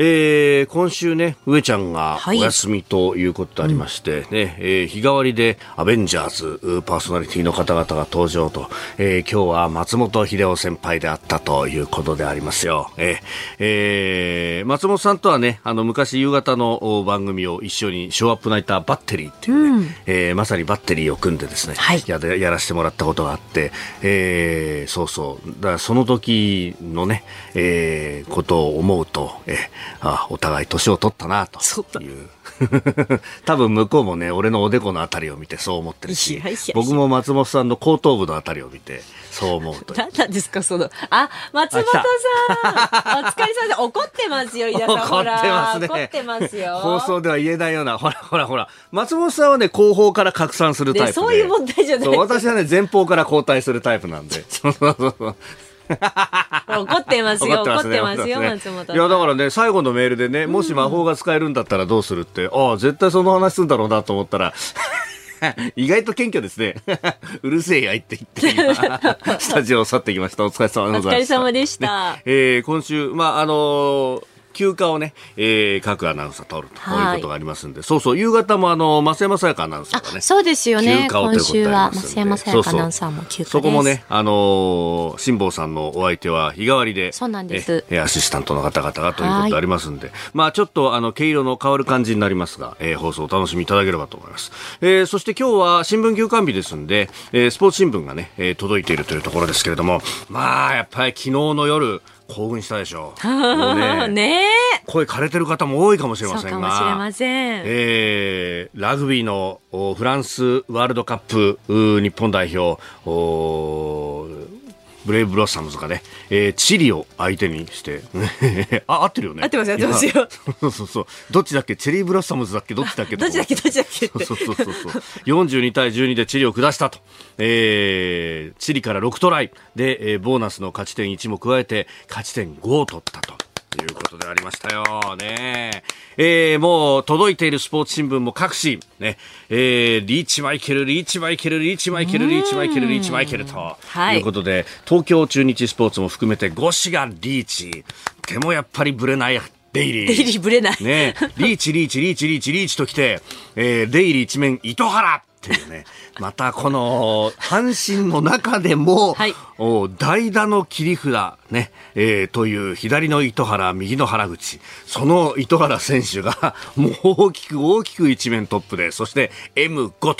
えー、今週ね、上ちゃんがお休みということでありまして、はい、ね、えー、日替わりでアベンジャーズパーソナリティの方々が登場と、えー、今日は松本秀夫先輩であったということでありますよ。えー、えー、松本さんとはね、あの、昔夕方の番組を一緒にショーアップナイターバッテリーっていうね、うん、えー、まさにバッテリーを組んでですね、はい、ややらせてもらったことがあって、えー、そうそう、だからその時のね、えー、ことを思うと、えーあお互い年を取ったなという。多分向こうもね俺のおでこのあたりを見てそう思ってるし僕も松本さんの後頭部のあたりを見てそう思うと何なんですかそのあ松本さん。お疲れ様で怒ってますよ井田さん。怒ってますね。怒ってますよ。放送では言えないようなほらほらほら。松本さんはね後方から拡散するタイプで。そういう問題じゃない。私はね前方から後退するタイプなんで。そうそうそう怒ってますよ、怒ってますよ、松本いや、だからね、最後のメールでね、もし魔法が使えるんだったらどうするって、ああ、絶対その話するんだろうなと思ったら、意外と謙虚ですね。うるせえやいって言って、スタジオを去ってきました。お疲れ様でございました。お疲れ様でした。ね、えー、今週、まあ、あのー休暇をね、えー、各アナウンサー取るということがありますんで、そうそう、夕方もあの、増山さやかアナウンサーがね。そうですよね。今週は増山さやかアナウンサーも休暇ですそこもね、あのー、辛坊さんのお相手は日替わりで、そうなんです。え、アシスタントの方々がということでありますんで、まあちょっとあの、毛色の変わる感じになりますが、えー、放送お楽しみいただければと思います。えー、そして今日は新聞休館日ですんで、えー、スポーツ新聞がね、えー、届いているというところですけれども、まあやっぱり昨日の夜、興奮したでしょう。う ねね声枯れてる方も多いかもしれませんが。かもしれません。えー、ラグビーのフランスワールドカップ日本代表、ブレイブロッサムズがね、えー、チリを相手にして、あ、合ってるよね。合ってます、合ってますよ。そうそうそう。どっちだっけ？チェリーブロッサムズだっけどっちだっけどっちだっけ？どっちだっけ？そうそうそうそう。42対12でチリを下したと。えー、チリから6トライで、えー、ボーナスの勝ち点1も加えて、勝ち点5を取ったと。いうことでありましたよ。ねえー、もう届いているスポーツ新聞も各紙、ね、えー、リーチマイケル、リーチマイケル、リーチマイケル、リーチマイケル、リーチマイケルということで、東京中日スポーツも含めて5紙がリーチ。でもやっぱりブレないデイリー。デイリーブレない。ねリーチ、リーチ、リーチ、リーチ、リーチときて、えー、デイリー一面、糸原っていうね。またこの阪神の中でも、はい、代打の切り札、ねえー、という左の糸原、右の原口、その糸原選手が もう大きく大きく一面トップで、そして M5 と、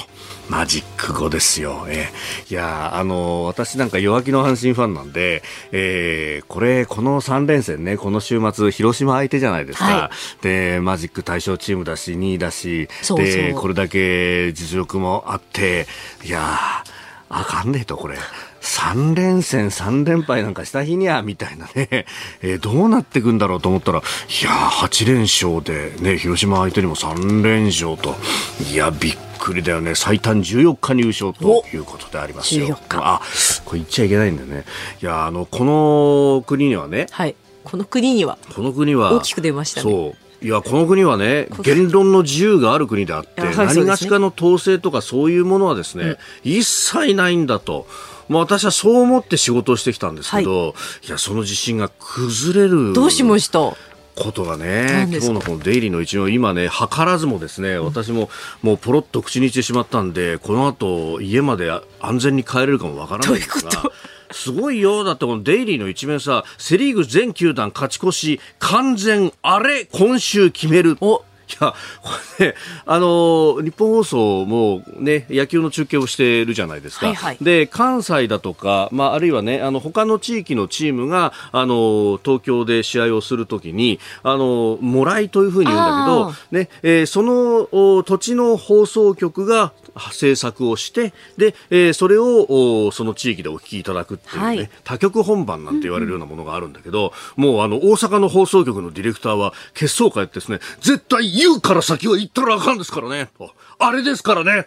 マジック5ですよ。えー、いやあの私なんか弱気の阪神ファンなんで、えー、これ、この3連戦ね、この週末、広島相手じゃないですか。はい、で、マジック対象チームだし、2位だし、そうそうで、これだけ実力もあって、いやあかんねえと、これ。3連戦3連敗なんかした日にゃ、みたいなね、えー、どうなっていくんだろうと思ったら、いや8連勝で、ね、広島相手にも3連勝と、いや、びっくりだよね。最短14日入賞ということでありますよ。あ、これ言っちゃいけないんだよね。いや、あの、この国にはね、はい。この国には、この国は、大きく出ましたね。そう。いやこの国はね言論の自由がある国であって、何がしかの統制とかそういうものはですね、うん、一切ないんだと。まあ、私はそう思って仕事をしてきたんですけど、はい、いやその自信が崩れるどうしました？ことがね、今日のこのデイリーの一応、今ね、図らずもですね、私ももうポロッと口にしてしまったんで、この後家まで安全に帰れるかもわからないんですが。すごいよ。だってこのデイリーの一面さ、セリーグ全球団勝ち越し、完全、あれ、今週決める。おいや、これね、あの、日本放送もね、野球の中継をしてるじゃないですか。はいはい、で、関西だとか、まあ、あるいはね、あの、他の地域のチームが、あの、東京で試合をするときに、あの、もらいというふうに言うんだけど、ね、えー、その土地の放送局が制作をしてで、えー、それをその地域でお聞きいただくっていうね、はい、他局本番なんて言われるようなものがあるんだけど、うん、もうあの大阪の放送局のディレクターは決勝会ってですね絶対言うから先は言ったらあかんですからね。あれですからね。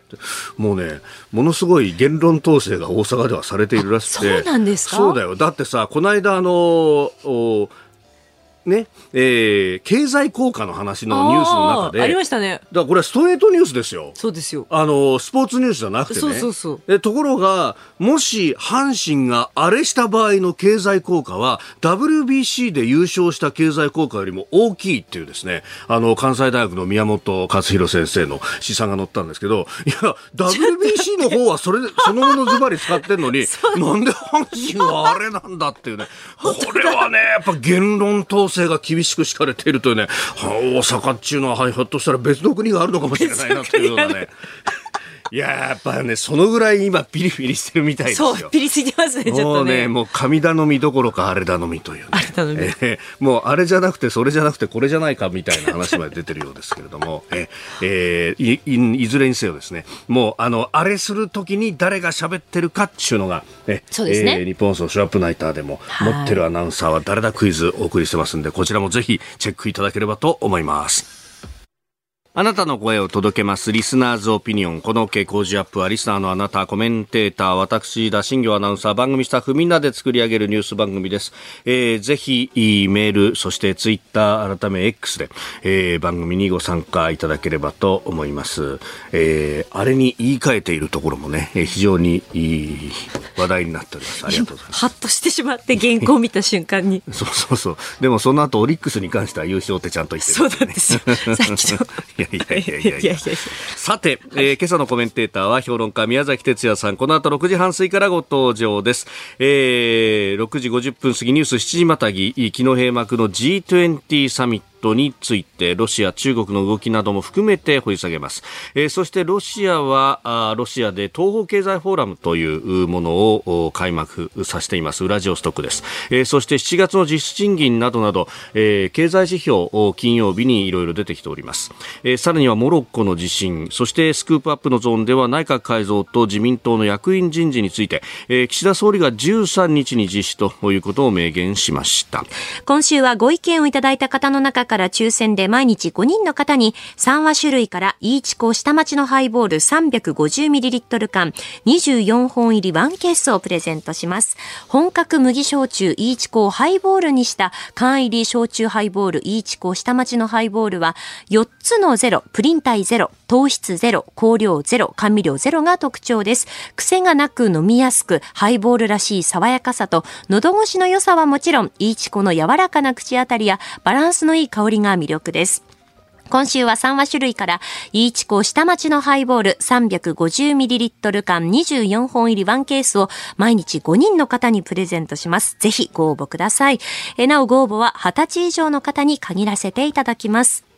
もうね、ものすごい言論統制が大阪ではされているらしくて。そうなんですか？そうだよ。だってさ、この間あの、ね、えー、経済効果の話のニュースの中で。ありましたね。だからこれはストレートニュースですよ。そうですよ。あの、スポーツニュースじゃなくてね。そうそうそう。でところが、もし阪神があれした場合の経済効果は、WBC で優勝した経済効果よりも大きいっていうですね、あの、関西大学の宮本勝弘先生の試算が載ったんですけど、いや、WBC の方はそれで、そのものズバリ使ってんのに、なんで阪神はあれなんだっていうね。これはね、やっぱ言論統制が厳しく敷かれているというね、大阪っていうのは、ひょっとしたら別の国があるのかもしれないなというようなね。いややっぱね、そのぐらい今ピリピリしてるみたいですよ。そう、ピリついてますね、ちょっとね。もう神頼みどころかあれ頼みというね。あれ頼み。えー、もうあれじゃなくて、それじゃなくて、これじゃないかみたいな話まで出てるようですけれども、えー、えー、いいずれにせよですね、もうあの、あれするときに誰が喋ってるかっていうのが、えそうですね。えー、日本放送ショップナイターでも持ってるアナウンサーは誰だ？クイズお送りしてますんで、こちらもぜひチェックいただければと思います。あなたの声を届けます。リスナーズオピニオン。この傾向時アップは、リスナーのあなた、コメンテーター、私、田新行アナウンサー、番組スタッフ、みんなで作り上げるニュース番組です。えー、ぜひ、メール、そしてツイッター、改め X で、えー、番組にご参加いただければと思います。えー、あれに言い換えているところもね、えー、非常にいい話題になっております。ありがとうございます。ハッとしてしまって、原稿を見た瞬間に。そうそうそう。でも、その後、オリックスに関しては優勝ってちゃんと言ってる、ね、そうなんですよ。さっきの。いやいやいやいやいやさて、えー、今朝のコメンテーターは評論家宮崎哲也さん。この後6時半過ぎからご登場です。えー、6時50分過ぎニュース7時またぎ、昨日閉幕の G20 サミットトについてロシア、中国の動きなども含めて掘り下げます、えー、そしてロシアはロシアで東方経済フォーラムというものを開幕させています。ウラジオストックです、えー、そして7月の実質賃金などなど、えー、経済指標金曜日にいろいろ出てきております、えー、さらにはモロッコの地震そしてスクープアップのゾーンでは内閣改造と自民党の役員人事について、えー、岸田総理が13日に実施ということを明言しました。今週はご意見をいただいた方の中から抽選で毎日5人の方に3話種類からイーチコ下町のハイボール 350ml 缶24本入り1ケースをプレゼントします。本格麦焼酎イーチコをハイボールにした缶入り焼酎ハイボールイーチコ下町のハイボールは4つのゼロ、プリン体ゼロ、糖質ゼロ、香料ゼロ、甘味料ゼロが特徴です。癖がなく飲みやすく、ハイボールらしい爽やかさと、喉越しの良さはもちろん、イーチコの柔らかな口当たりやバランスのいい香香りが魅力です。今週は3話種類から、イーチコ下町のハイボール 350ml 缶24本入り1ケースを毎日5人の方にプレゼントします。ぜひご応募ください。えなおご応募は20歳以上の方に限らせていただきます。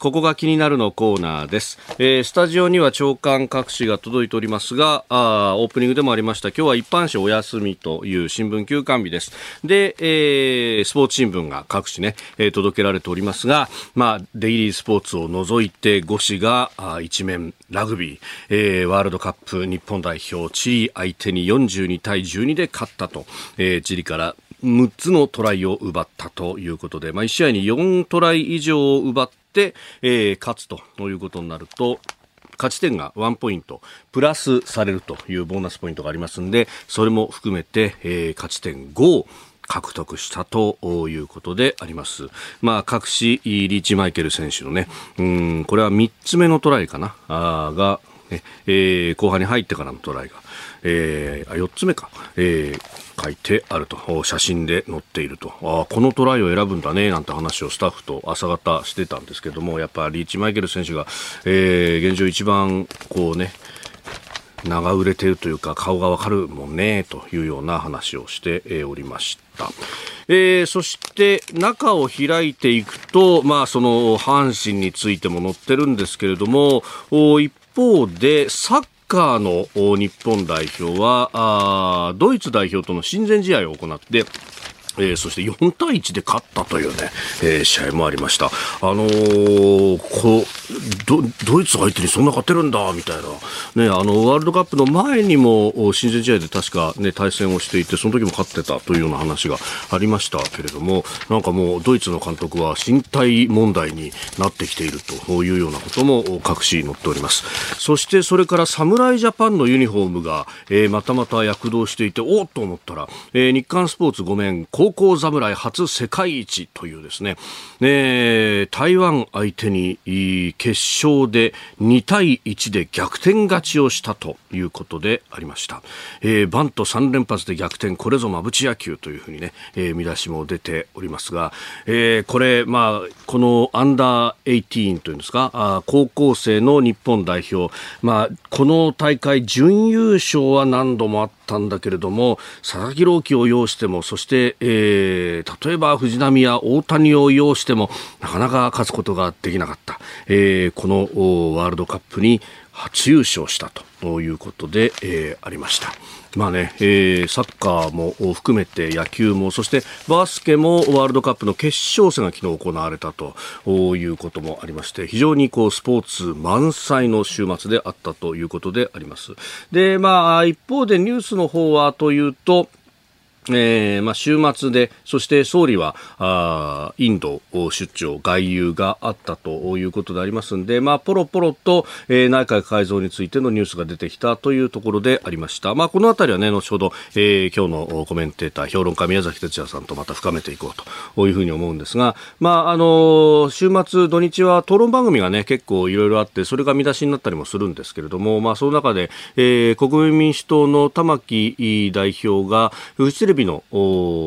ここが気になるのコーナーです。えー、スタジオには長官各紙が届いておりますが、あオープニングでもありました、今日は一般紙お休みという新聞休刊日です。で、えー、スポーツ新聞が各紙ね、えー、届けられておりますが、まあ、デイリースポーツを除いて5紙があ一面ラグビー、えー、ワールドカップ日本代表、チリ相手に42対12で勝ったと、えー、チリから6つのトライを奪ったということで、まあ、1試合に4トライ以上を奪っ、えー、勝つということになると勝ち点が1ポイントプラスされるというボーナスポイントがありますのでそれも含めて、えー、勝ち点5を獲得したということであります。まあ、各紙、リーチマイケル選手のね、うん、これは3つ目のトライかな、あが、ねえー、後半に入ってからのトライが、えー、あ4つ目か、えー、書いてあると。写真で載っていると。あこのトライを選ぶんだねなんて話をスタッフと朝方してたんですけどもやっぱリーチマイケル選手が、えー、現状一番こうね長売れてるというか顔がわかるもんねというような話をしておりました。えー、そして中を開いていくと、まあ、その阪神についても載ってるんですけれども一方でサッカーの日本代表はあドイツ代表との親善試合を行ってえー、そして4対1で勝ったというね、えー、試合もありました。あのー、こドドイツ相手にそんな勝てるんだみたいな、ね、あのワールドカップの前にも親善試合で確か、ね、対戦をしていてその時も勝ってたというような話がありましたけれどもなんかもうドイツの監督は身体問題になってきているというようなことも各紙載っております。そしてそれから侍ジャパンのユニフォームが、えー、またまた躍動していておっと思ったら、えー、日刊スポーツ5面高校侍初世界一というですね、えー、台湾相手に決勝で2対1で逆転勝ちをしたということでありました、えー、バント3連発で逆転これぞ馬淵野球というふうにね、えー、見出しも出ておりますが、えー、これまあこのアンダー18というんですかあ高校生の日本代表まあこの大会準優勝は何度もあったたんだけれども佐々木朗希を擁してもそして、えー、例えば藤浪や大谷を擁してもなかなか勝つことができなかった、えー、このワールドカップに初優勝したということで、えー、ありました。まあね、えー、サッカーも含めて野球も、そしてバスケもワールドカップの決勝戦が昨日行われたということもありまして、非常にこうスポーツ満載の週末であったということであります。で、まあ、一方でニュースの方はというと、えーまあ、週末で、そして総理はあインド出張、外遊があったということでありますので、まあ、ポロポロと、えー、内閣改造についてのニュースが出てきたというところでありました。まあ、このあたりはね、後ほど、えー、今日のコメンテーター、評論家宮崎哲也さんとまた深めていこうというふうに思うんですが、まあ、あの週末、土日は討論番組がね、結構いろいろあって、それが見出しになったりもするんですけれども、まあ、その中で、えー、国民民主党の玉木代表が、フジテレレビの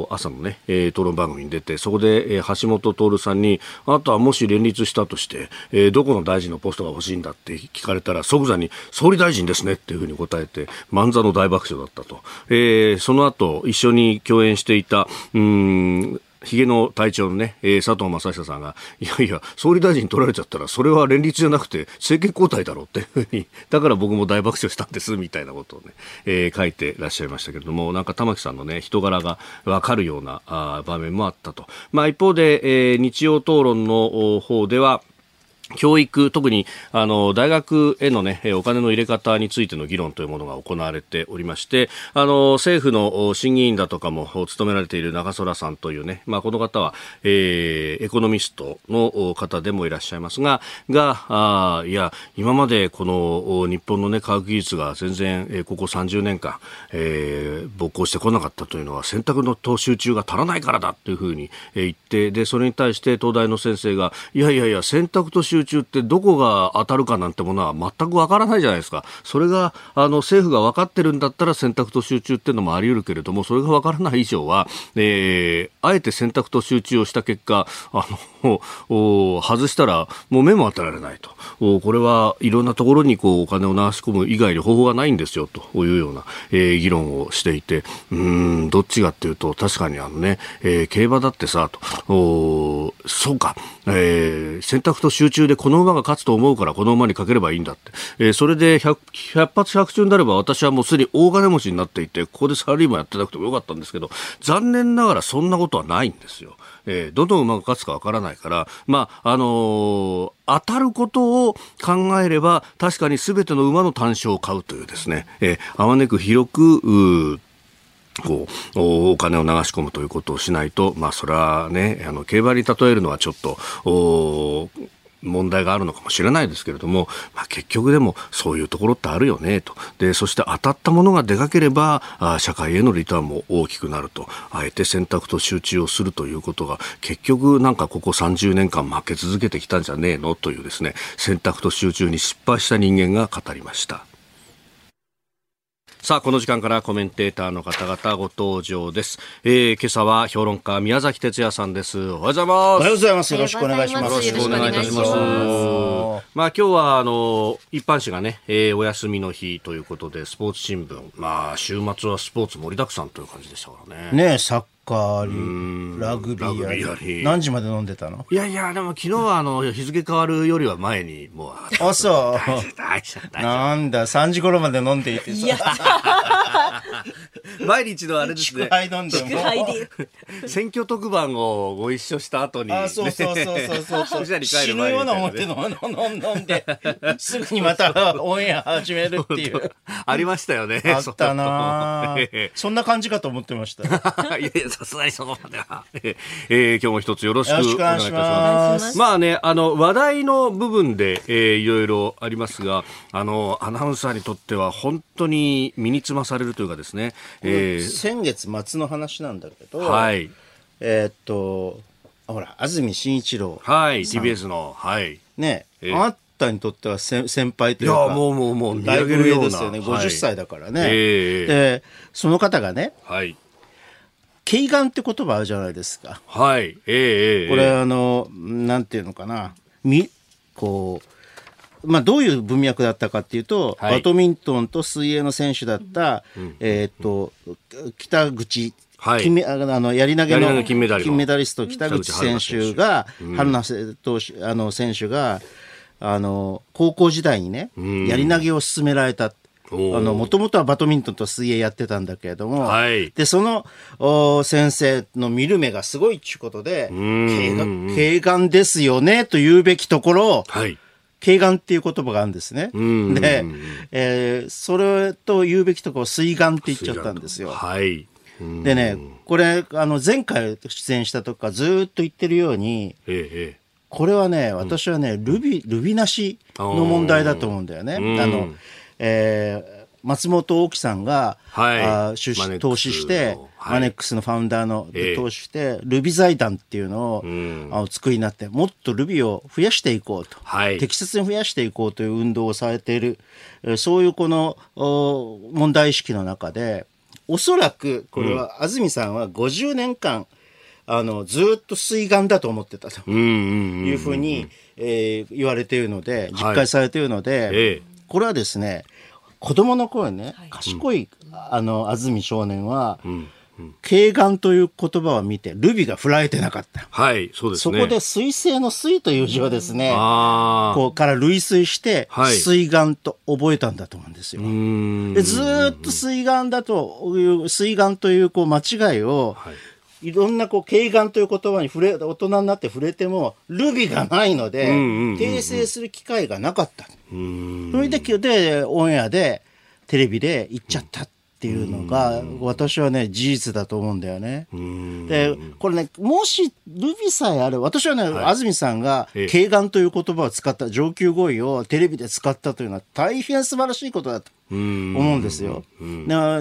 朝のね、えー、討論番組に出て、そこで、えー、橋本徹さんに、あとはもし連立したとして、えー、どこの大臣のポストが欲しいんだって聞かれたら、即座に総理大臣ですねっていうふうに答えて、漫座の大爆笑だったと。えー、その後、一緒に共演していた、うん、ヒゲの隊長のね、えー、佐藤正久さんが、いやいや、総理大臣取られちゃったら、それは連立じゃなくて、政権交代だろうっていうふうに、だから僕も大爆笑したんです、みたいなことをね、えー、書いてらっしゃいましたけれども、なんか玉木さんのね、人柄がわかるようなあ場面もあったと。まあ一方で、えー、日曜討論の方では、教育、特にあの大学への、ね、お金の入れ方についての議論というものが行われておりましてあの政府の審議員だとかも務められている長空さんというね、まあ、この方は、えー、エコノミストの方でもいらっしゃいますががあいや今までこの日本の、ね、科学技術が全然、ここ30年間、えー、勃興してこなかったというのは選択の集中が足らないからだというふうに、言ってでそれに対して東大の先生がいやいやいや選択と集中中ってどこが当たるかなんてものは全くわからないじゃないですか。それが、あの、政府が分かってるんだったら選択と集中っていうのもあり得るけれども、それが分からない以上は、えー、あえて選択と集中をした結果、あの、外したらもう目も当てられないと。これはいろんなところにこうお金を流し込む以外に方法がないんですよというような、えー、議論をしていて、うん、どっちがっていうと、確かにあのね、えー、競馬だってさ、と、そうか、えー、選択と集中でこの馬が勝つと思うからこの馬にかければいいんだって、えー、それで 100, 100発100中になれば私はもうすでに大金持ちになっていてここでサラリーマンやってなくてもよかったんですけど残念ながらそんなことはないんですよ。えー、どの馬が勝つかわからないから、まあ、あのー、当たることを考えれば、確かに全ての馬の単勝を買うというですね、えー、あまねく広く、こう、お金を流し込むということをしないと、まあ、それはね、あの、競馬に例えるのはちょっと、お問題があるのかもしれないですけれども、まあ、結局でもそういうところってあるよねと。でそして当たったものがでかければあ社会へのリターンも大きくなると。あえて選択と集中をするということが結局なんかここ30年間負け続けてきたんじゃねえの？というですね選択と集中に失敗した人間が語りました。さあ、この時間からコメンテーターの方々ご登場です。えー、今朝は評論家宮崎哲也さんです。おはようございます。おはようございます。よろしくお願いします。よろしくお願いいたします。まあ今日はあの一般紙がね、えー、お休みの日ということでスポーツ新聞、まあ週末はスポーツ盛りだくさんという感じでしたからね。ねサッカーあり、ラグビーあり。何時まで飲んでたの？いやいや、でも昨日はあの、日付変わるよりは前に、もう。あ、そう。なんだ、3時頃まで飲んでいてさ。毎日のあれですね。祝杯飲んでも。選挙特番をご一緒した後に、あ、そうそうそうそうそう そう。死ぬような思って飲んで、すぐにまたオンエア始めるっていう。ありましたよね。あったなそんな感じかと思ってました。いやいや、さすがにそこまでは。えー、今日も一つよろしくお願いいたします。まあね、あの、話題の部分で、えー、いろいろありますが、あの、アナウンサーにとっては本当に身につまされるというかですね、えー、先月末の話なんだけど、はい。えー、っと、ほら、安住紳一郎。はい、TBS の、はい。ね、えー、あなたにとっては先輩というか、いや、もうもうもう、だいぶ上ですよね。50歳だからね。はい、で、その方がね、はい。軽眼って言葉あるじゃないですか。はい。ええー、これ、あの、なんていうのかな。み、こう、まあ、どういう文脈だったかっていうと、はい、バドミントンと水泳の選手だった、うん、えっ、と、北口はい、金あのやり投げの金メダリスト北口選手が、春菜投手あの選手があの高校時代にね、やり投げを勧められた。もともとはバドミントンと水泳やってたんだけれども、はい、でそのお先生の見る目がすごいっちゅうことで軽眼ですよねと言うべきところ、はい、軽眼っていう言葉があるんですね。で、えー、それと言うべきところ水眼って言っちゃったんですよ。はい。でね、これ、あの、前回出演した時からずっと言ってるように、ええ、これはね、私はね、ルビ、ルビなしの問題だと思うんだよね。あの、えー、松本大樹さんが、はい、あ出資投資して、マネックスのファウンダーの、え投資して、ルビ財団っていうのを、うん、あ作りになって、もっとルビを増やしていこうと、はい、適切に増やしていこうという運動をされている、そういうこの問題意識の中で、おそらく、これは、安住さんは50年間、あの、ずっと水眼だと思ってたと。いうふうに、えー、言われているので、実感されているので、はい、これはですね、子供の頃ね、賢い、あの、安住少年は、うん軽眼という言葉を見て、ルビが振られてなかった。はい、そうですね。そこで水星の水という字をですね、こうから類推して、水眼と覚えたんだと思うんですよ。でずっと水眼だという、水眼というこう間違いを、はいいろんなこう、軽眼という言葉に触れ、大人になって触れても、ルビがないので、訂正する機会がなかった。それで、で、オンエアで、テレビで言っちゃったっていうのが、私はね、事実だと思うんだよね。で、これね、もしルビさえある、私はね、はい、安住さんが、軽眼という言葉を使った、上級語彙をテレビで使ったというのは大変素晴らしいことだと思うんですよ。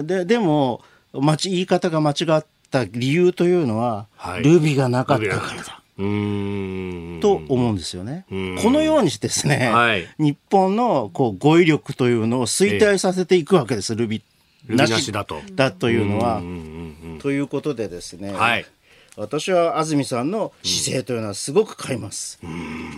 で、でも、間言い方が間違った理由というのは、はい、ルビがなかったからだ。と思うんですよね。このようにしてですね、はい、日本のこう語彙力というのを衰退させていくわけです、ルビなしだと。だというのは。ということでですね、はい、私は安住さんの姿勢というのはすごく買います。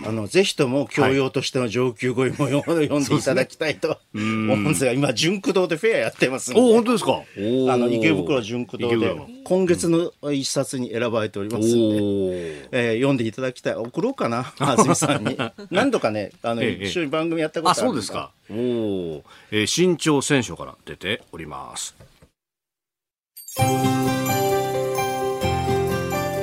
あのぜひとも教養としての上級語彙も読んでいただきたいと思うんですが、今ジュンク堂でフェアやってます。お本当ですか？あの池袋ジュンク堂で今月の一冊に選ばれておりますので、えー、読んでいただきたい。送ろうかな安住さんに。何度かねあの、一緒に番組やったことあるそうですか。おお、えー、新潮選書から出ております。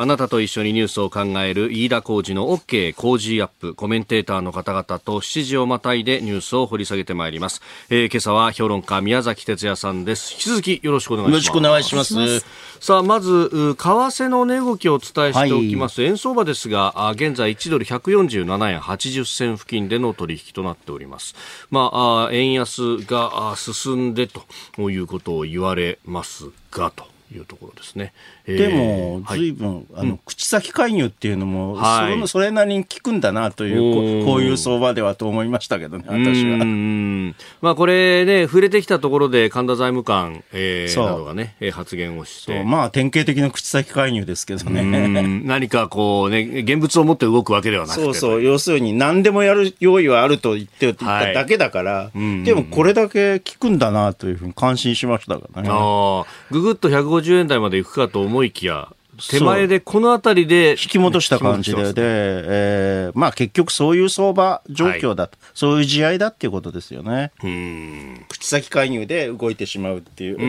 あなたと一緒にニュースを考える飯田浩二の OK 工事アップコメンテーターの方々と7時をまたいでニュースを掘り下げてまいります、えー、今朝は評論家宮崎哲也さんです。引き続きよろしくお願いします。よろしくお願いします。さあまず為替の値動きをお伝えしておきます、はい、円相場ですが現在1ドル147円80銭付近での取引となっております。まあ円安が進んでということを言われますがというところですね。でも、ずいぶん、あの、口先介入っていうのも、はい、それなりに効くんだなという、こういう相場ではと思いましたけどね、私は。まあ、これね、触れてきたところで、神田財務官、えー、などがね、発言をして。まあ、典型的な口先介入ですけどね。何かこうね、現物を持って動くわけではなくて。そうそう、要するに何でもやる用意はあると言ってただけだから、でもこれだけ効くんだなというふうに感心しましたからね。ああ、ぐぐっと150円台までいくかと思いきや、手前でこの辺りで引き戻した感じで、で、えー、まあ結局そういう相場状況だと、はい、そういう試合だっていうことですよね。うん口先介入で動いてしまうっていう。う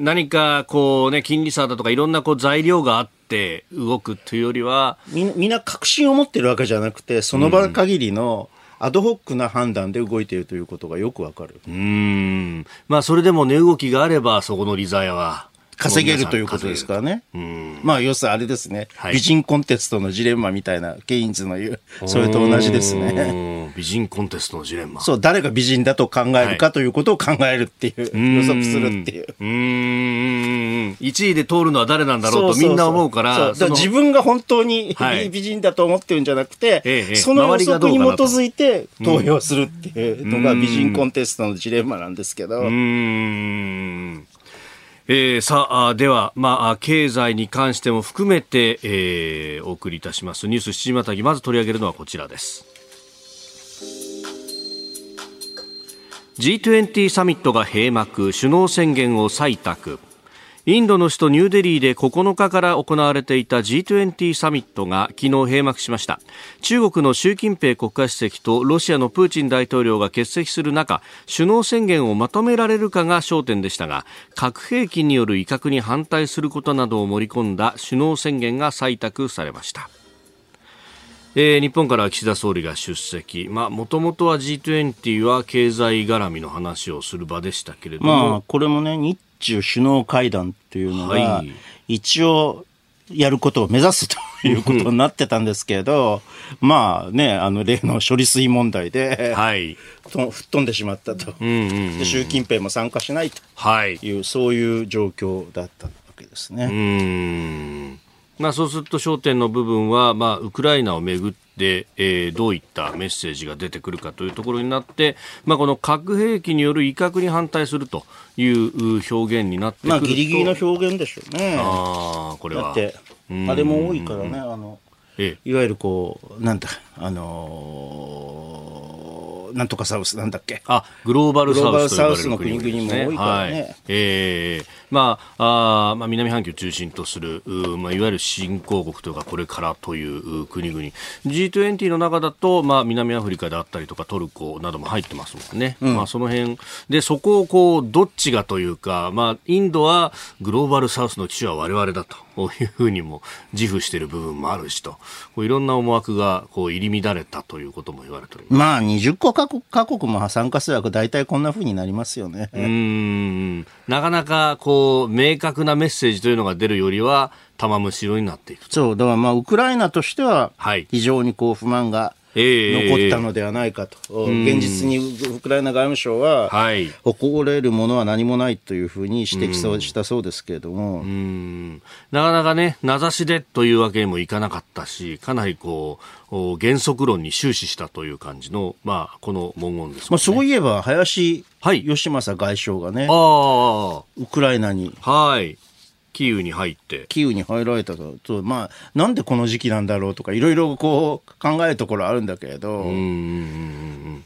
ん何かこうね、金利差だとかいろんなこう材料があって動くというよりは。みみんな確信を持ってるわけじゃなくて、その場限りの、アドホックな判断で動いているということがよくわかる。うん。まあ、それでも値動きがあれば、そこの利ザヤは稼げるということですからね。まあ、要するにあれですね、はい、美人コンテストのジレンマみたいな、ケインズの言う、それと同じですね。美人コンテストのジレンマ。そう、誰が美人だと考えるかということを考えるっていう、予測するっていう。うん。1位で通るのは誰なん。だろうとみん。な思うから。そう自分が本当に美人だと思ってるん。じゃなくて、はい、その予測に基づいて投票するっていうのが美人コンテストのジレンマなん。ですけど。うん。えー、さあ、では、まあ、経済に関しても含めて、えー、お送りいたしますニュース7時またぎ、まず取り上げるのはこちらです。G20 サミットが閉幕、首脳宣言を採択。インドの首都ニューデリーで9日から行われていた G20 サミットが昨日閉幕しました。中国の習近平国家主席とロシアのプーチン大統領が欠席する中首脳宣言をまとめられるかが焦点でしたが核兵器による威嚇に反対することなどを盛り込んだ首脳宣言が採択されました。えー、日本から岸田総理が出席、もともとは G20 は経済絡みの話をする場でしたけれども、まあ、これもね、日中首脳会談っていうのが、一応、やることを目指すということになってたんですけど、まあね、あの例の処理水問題で、はい、と吹っ飛んでしまったと、で習近平も参加しないと。い。う、はい、そういう状況だったわけですね。うん。まあ、そうすると焦点の部分は、まあ、ウクライナをめぐって、えー、どういったメッセージが出てくるかというところになって、まあ、この核兵器による威嚇に反対するという表現になってくると、まあ、ギリギリの表現でしょうね。あこれは。だってあれも多いからね、あのええ、いわゆるこう、なんだ、あのーなんとかサウスなんだっけ。あグローバルサウスサウスの国々も多いからね、はい、えー、まああまあ南半球を中心とするまあ、いわゆる新興国というかこれからという国々。G20 の中だと、まあ、南アフリカであったりとかトルコなども入ってますもんね、うん、まあ、その辺。でそこをこうどっちがというか、まあ、インドはグローバルサウスの機種は我々だとこういうふうにも自負している部分もあるしと。こういろんな思惑がこう入り乱れたということも言われております。まあ20個か各国も参加するわけ大体こんなふうになりますよね。うん。なかなかこう明確なメッセージというのが出るよりは玉むしろになっていくそうだからまあウクライナとしては非常にこう不満が、残ったのではないかと、えー、現実にウクライナ外務省は、はい、誇れるものは何もないというふうに指摘したそうですけれども、なかなかね、名指しでというわけにもいかなかったし、かなりこう原則論に終始したという感じの、まあ、この文言です、ね、まあ、そういえば、林義正外相がね、はい、ウクライナに。はいキーウに入って。キーウに入られたと、とまあ、なんでこの時期なんだろうとか、いろいろこう考えるところあるんだけれど。うん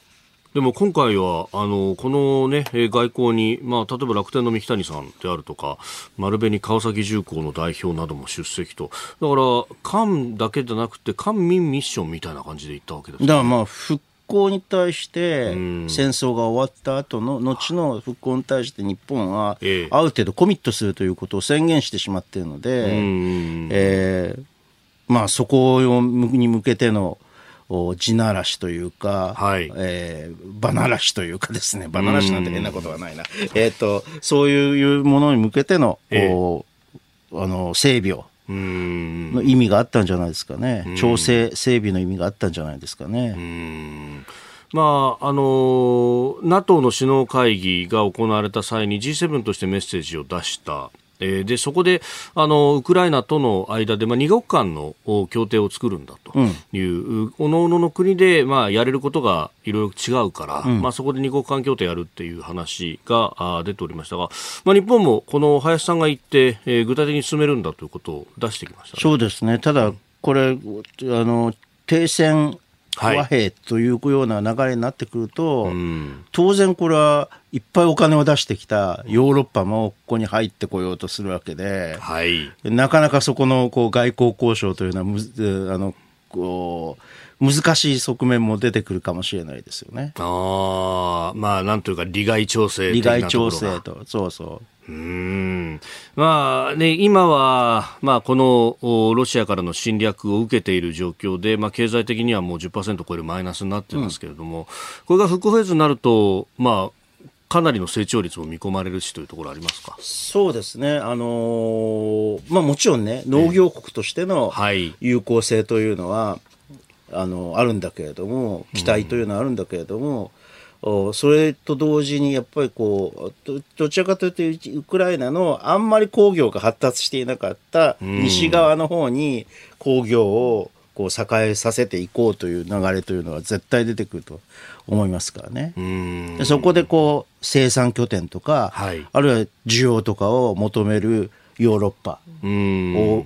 でも今回は、あの、このね、外交に、まあ、例えば楽天の三木谷さんであるとか、丸紅川崎重工の代表なども出席と。だから、官だけじゃなくて、官民ミッションみたいな感じで行ったわけです、ね、だからまあ、復興に対して戦争が終わった後の後の復興に対して日本はある程度コミットするということを宣言してしまっているので、えーまあ、そこに向けての地ならしというか、はい。えー、バナらしというかですね、バナらしなんて変なことはないな。えっ、と、そういうものに向けての、えー、あの、整備を、の意味があったんじゃないですかね。調整、整備の意味があったんじゃないですかね。まああの NATO の首脳会議が行われた際に G7 としてメッセージを出したえー、でそこであのウクライナとの間で、まあ、二国間の協定を作るんだという、おのおのの国で、まあ、やれることがいろいろ違うから、うん、まあ、そこで二国間協定やるっていう話があ出ておりましたが、まあ、日本もこの林さんが言って、えー、具体的に進めるんだということを出してきました、ね、そうですね、ただ、これ、あの停戦和平というような流れになってくると、はい、当然これはいっぱいお金を出してきたヨーロッパもここに入ってこようとするわけで、はい、なかなかそこのこう外交交渉というのはむあのこう難しい側面も出てくるかもしれないですよね。ああ、まあなんというか利害調整利害調整と、そうそう。うん。まあね、今は、まあ、このロシアからの侵略を受けている状況で、まあ、経済的にはもう10%超えるマイナスになってますけれども、うん、これが復興フェーズになると、まあ、かなりの成長率も見込まれるしというところありますか？そうですね、あのー、まあ、もちろんね、農業国としての有効性というのは、えー、あのあるんだけれども、期待というのはあるんだけれども、それと同時にやっぱりこうどちらかというとウクライナのあんまり工業が発達していなかった西側の方に工業をこう栄えさせていこうという流れというのは絶対出てくると思いますからね。でそこでこう生産拠点とか、はい、あるいは需要とかを求めるヨーロッパ、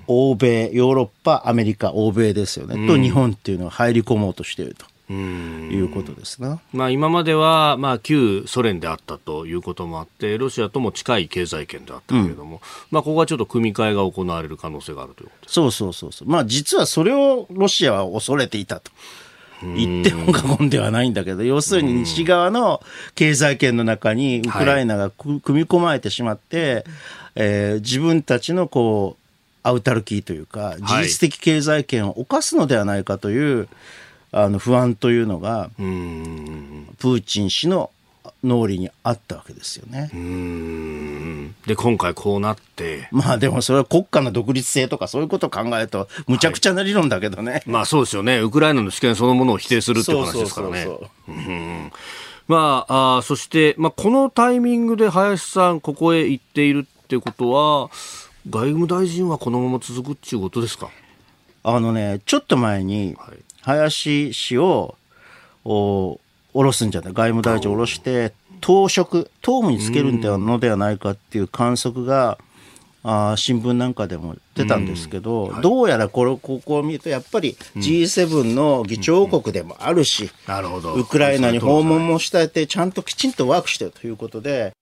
欧米、ヨーロッパ、アメリカ、欧米ですよね、と日本っていうのは入り込もうとしていると。いうことですね、まあ、今までは、まあ、旧ソ連であったということもあってロシアとも近い経済圏であったけれども、うん、まあ、ここはちょっと組み替えが行われる可能性があるということそうそうそうそう、まあ、実はそれをロシアは恐れていたと。言っても過言ではないんだけど、要するに西側の経済圏の中にウクライナが組み込まれてしまって、はい、えー、自分たちのこう、アウタルキーというか、事実的経済圏を侵すのではないかという、あの不安というのがプーチン氏の脳裏にあったわけですよね。で今回こうなって。まあでもそれは国家の独立性とかそういうことを考えるとむちゃくちゃな理論だけどね、はい、まあそうですよね。ウクライナの主権そのものを否定するっていう話ですからね。まあ、あそして、まあ、このタイミングで林さんここへ行っているってことは外務大臣はこのまま続くっていうことですか？あのねちょっと前に、はい林氏をお下ろすんじゃない。外務大臣を下ろして党職党務につけるのではないかっていう観測が、あ新聞なんかでも出たんですけど、はい、どうやらこれここを見るとやっぱり G7 の議長国でもあるし、なるほど。ウクライナに訪問もしたてちゃんときちんとワークしてるということで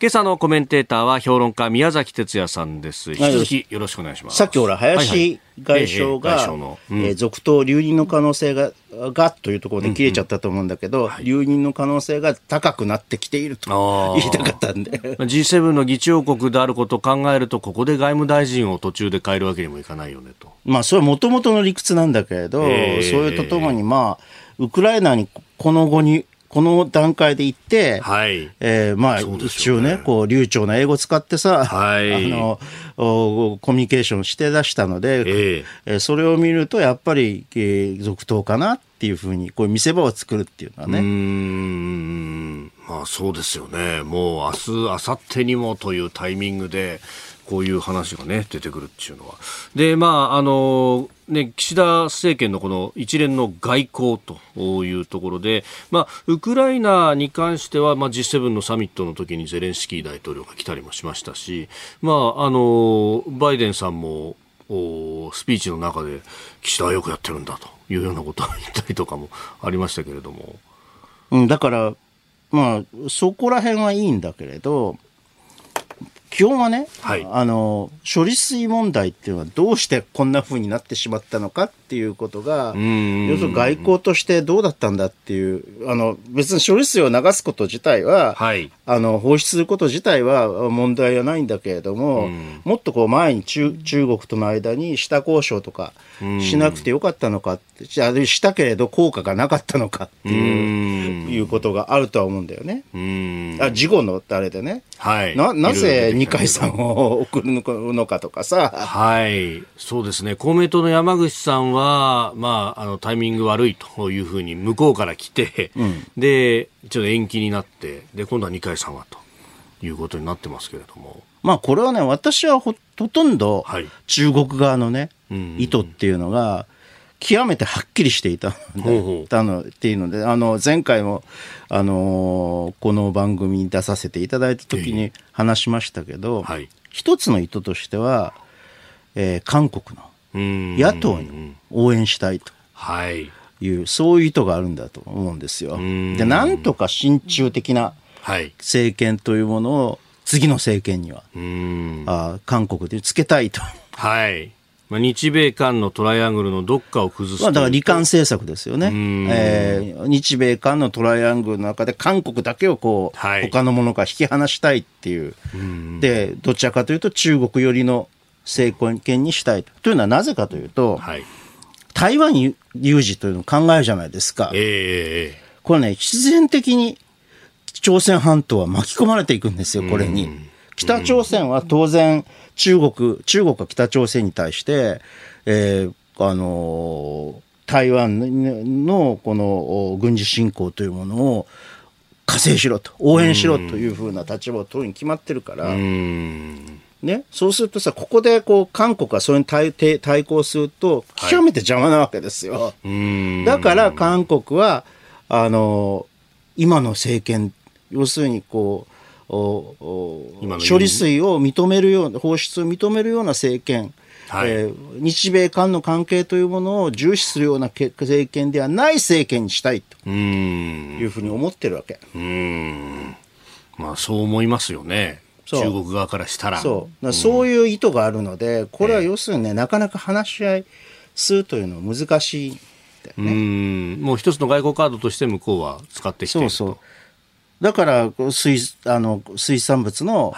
今朝のコメンテーターは評論家宮崎哲也さんです。引き続きよろしくお願いします。さっきほら、林外相が、え続投留任の可能性が、がというところで切れちゃったと思うんだけど、留任の可能性が高くなってきていると言いたかったんで。G7 の議長国であることを考えると、ここで外務大臣を途中で変えるわけにもいかないよねと。まあ、それはもともとの理屈なんだけれど、それとともに、まあ、ウクライナにこの後にこの段階で行って、はい、えー、まあ、ね、一応ね、こう、流暢な英語使ってさ、はい、あの、コミュニケーションして出したので、えー、それを見ると、やっぱり、えー、続投かなっていうふうに、こう見せ場を作るっていうのはね。うん、まあそうですよね。もう明日、明後日にもというタイミングで、こういう話がね、出てくるっていうのは。で、まあ、あの、ね、岸田政権のこの一連の外交というところで、まあ、ウクライナに関しては、まあ、G7 のサミットの時にゼレンスキー大統領が来たりもしましたし、まあ、あの、バイデンさんも、スピーチの中で岸田はよくやってるんだというようなことを言ったりとかもありましたけれども。うん、だから、まあ、そこら辺はいいんだけれど、基本はね、はい、あの処理水問題っていうのはどうしてこんなふうになってしまったのかっっていうことが、要するに外交としてどうだったんだっていう、あの、別に処理水を流すこと自体は、はい、あの、放出すること自体は問題はないんだけれども、もっとこう前に中中国との間に下交渉とかしなくてよかったのかって、じゃあしたけれど効果がなかったのかっていう、いうことがあるとは思うんだよね。あ、事後のあれでね。はい。な、なぜ二階さんを送るのかとかさ。はい。そうですね。公明党の山口さんは、まあ、あの、タイミング悪いというふうに向こうから来て、うん、で、ちょっと延期になって、で、今度は二階さんはということになってますけれども。まあ、これはね、私はほ、ほとんど、中国側のね、はい、意図っていうのが、極めてはっきりしていたたのっていうので、あの、前回も、あのこの番組に出させていただいた時に話しましたけど、はい、一つの意図としては、えー、韓国の野党に応援したいと。はい。いう、そういう意図があるんだと思うんですよ。で、なんとか親中的な政権というものを次の政権には、あ韓国でつけたいと。はい。まあ、日米韓のトライアングルのどっかを崩すまあ、だから離間政策ですよね、えー、日米韓のトライアングルの中で韓国だけをこう、はい、他のものから引き離したいっていう、でどちらかというと中国寄りの政権にしたいと。というのはなぜかというと、はい、台湾有事というのを考えるじゃないですか。えー、これね、必然的に朝鮮半島は巻き込まれていくんですよ、これに。北朝鮮は当然、中国、中国は北朝鮮に対して、えー、あの台湾のこの軍事侵攻というものを加勢しろと、応援しろというふうな立場を取るに決まってるから、ね、そうするとさ、ここでこう韓国がそれに対対抗すると、極めて邪魔なわけですよ。はい、だから韓国は、あの、今の政権、要するにこう、処理水を認めるような、放出を認めるような政権、はい、えー、日米韓の関係というものを重視するような政権ではない政権にしたいというふうに思ってるわけ。うん。まあ、そう思いますよね。中国側からしたら。そう。そういう意図があるので、これは要するにね、えー、なかなか話し合いするというのは難しい、ね、うん。もう一つの外交カードとして向こうは使ってきていると。そうそう。だから水あの水産物の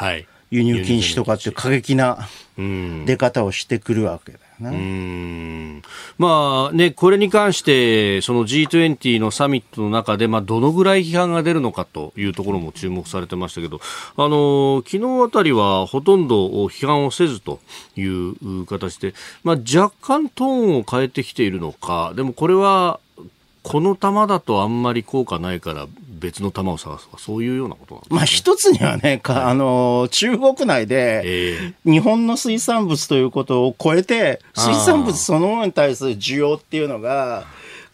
輸入禁止とかっていう過激な出方をしてくるわけだよね。まあね、これに関して、その G20 のサミットの中で、まあ、どのぐらい批判が出るのかというところも注目されてましたけど、あの昨日あたりはほとんど批判をせずという形で、まあ、若干トーンを変えてきているのか、でもこれは、この球だとあんまり効果ないから別の球を探すとか、そういうようなことなんですまあ一つにはね、かあの、中国内で、日本の水産物ということを超えて、水産物そのものに対する需要っていうのが、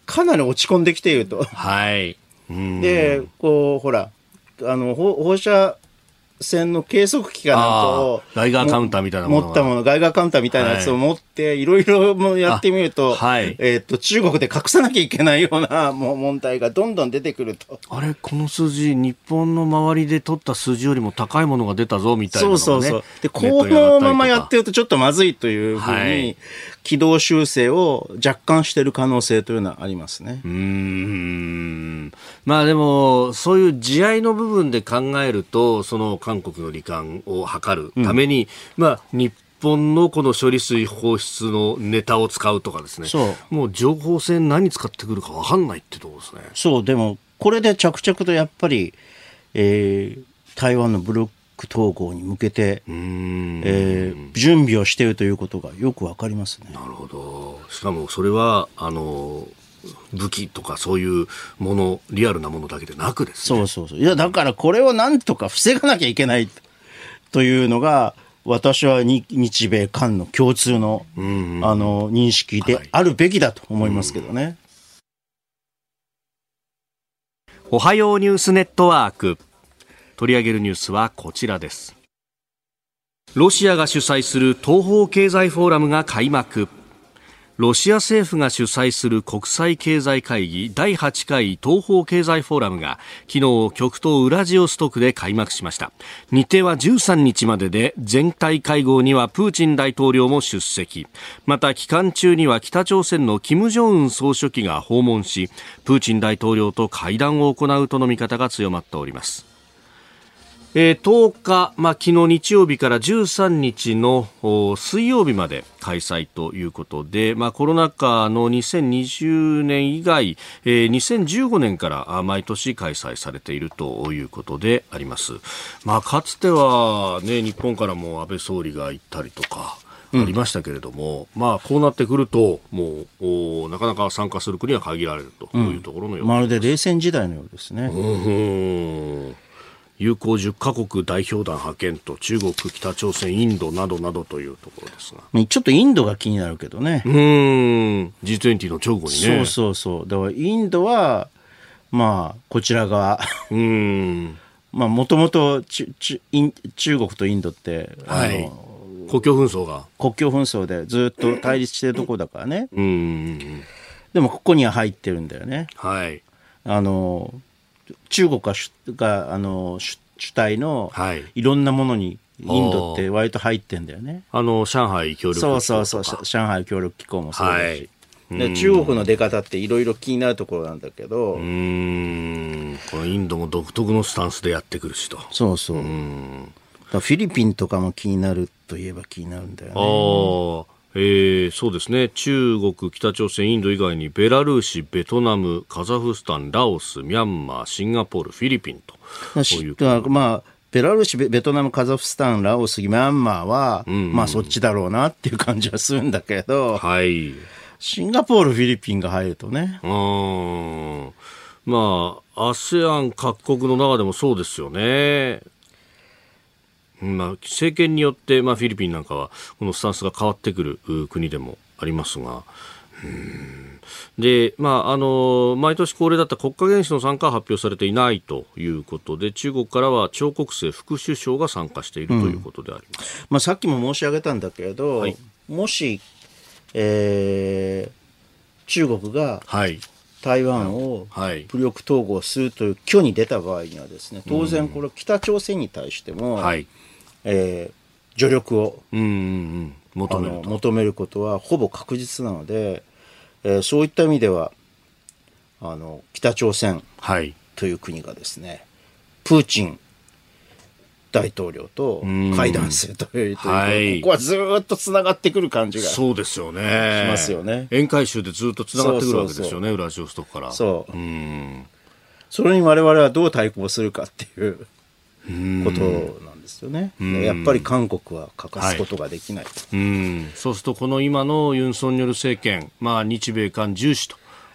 かなり落ち込んできていると。はい。で、こう、ほら、あの、放射線の計測器かなんかを、ガイガーカウンターみたいなもの持ったもの、ガイガーカウンターみたいなやつを持って、いろいろやってみると、はい、えっ、と、中国で隠さなきゃいけないようなもう問題がどんどん出てくると。あれ、この数字、日本の周りで取った数字よりも高いものが出たぞ、みたいな、ね、そうそうそう。で、このままやってるとちょっとまずいというふうに、はい軌道修正を若干している可能性というのはありますね。うんまあでも、そういう地合いの部分で考えると、その韓国の離韓を図るために、うん、まあ日本のこの処理水放出のネタを使うとかですね。もう情報戦何使ってくるか分かんないってところですね。そう、でもこれで着々とやっぱり、えー、台湾のブロック統合に向けて、えー、準備をしているということがよくわかりますね。なるほど。しかもそれは、あの、武器とかそういうもの、リアルなものだけでなくですね。そうそうそう。いや、だからこれをなんとか防がなきゃいけないというのが、私は日米韓の共通の、あの、認識であるべきだと思いますけどね。おはようニュースネットワーク。取り上げるニュースはこちらです。ロシアが主催する東方経済フォーラムが開幕。ロシア政府が主催する国際経済会議第8回東方経済フォーラムが昨日極東ウラジオストクで開幕しました。日程は13日までで全体会合にはプーチン大統領も出席。また期間中には北朝鮮の金正恩総書記が訪問しプーチン大統領と会談を行うとの見方が強まっております。えー、10日、まあ、昨日日曜日から13日の水曜日まで開催ということで、まあ、コロナ禍の2020年以外、えー、2015年から毎年開催されているということであります。まあ、かつては、ね、日本からも安倍総理が行ったりとか、ありましたけれども、うん、まあ、こうなってくると、もう、なかなか参加する国は限られるというところのよう、うん、まるで冷戦時代のようですね。うん友好10カ国代表団派遣と中国、北朝鮮、インドなどなどというところですが。ちょっとインドが気になるけどね。うん。G20 の直後にね。そうそうそう。だからインドは、まあ、こちら側。うん。まあ、もともと中国とインドって、はい、国境紛争が。国境紛争でずっと対立してるとこだからね。うん。でも、ここには入ってるんだよね。はい。あの、中国ががあの主体のい。ろんなものにインドって割と入ってんだよね。あの上海協力機構そうそうそう上海協力機構もそうだし、はい、で中国の出方っていろいろ気になるところなんだけど。うん。このインドも独特のスタンスでやってくるしと。そうそう。フィリピンとかも気になるといえば気になるんだよね。えー、そうですね。中国、北朝鮮、インド以外にベラルーシ、ベトナム、カザフスタン、ラオス、ミャンマー、シンガポール、フィリピンと。うまあベラルーシ、ベトナム、カザフスタン、ラオス、ミャンマーは、うん。うん、まあそっちだろうなっていう感じはするんだけど、はい、シンガポール、フィリピンが入るとね。うん。まあ、ASEAN 各国の中でもそうですよね。まあ、政権によって、まあ、フィリピンなんかはこのスタンスが変わってくる国でもありますが。で、まあ、あの毎年恒例だった国家元首の参加は発表されていないということで中国からは張国政副首相が参加しているということであります、うん、まあ、さっきも申し上げたんだけれど、はい、もし、えー、中国が台湾を武力統合するという挙に出た場合にはですね当然これ北朝鮮に対しても、はいえー、助力を、うんうんうん。求める求めることはほぼ確実なので、えー、そういった意味ではあの北朝鮮という国がですね、はい、プーチン大統領と会談するという、はい、ここはずっとつながってくる感じがそうですよね。しますよね。宴会集でずっとつながってくるわけですよねウラジオストクから。そう。うん。それに我々はどう対抗するかっていうことなんですよね。やっぱり韓国は欠かすことができない、はい、うん。そうするとこの今のユン・ソンニョル政権、まあ、日米韓重視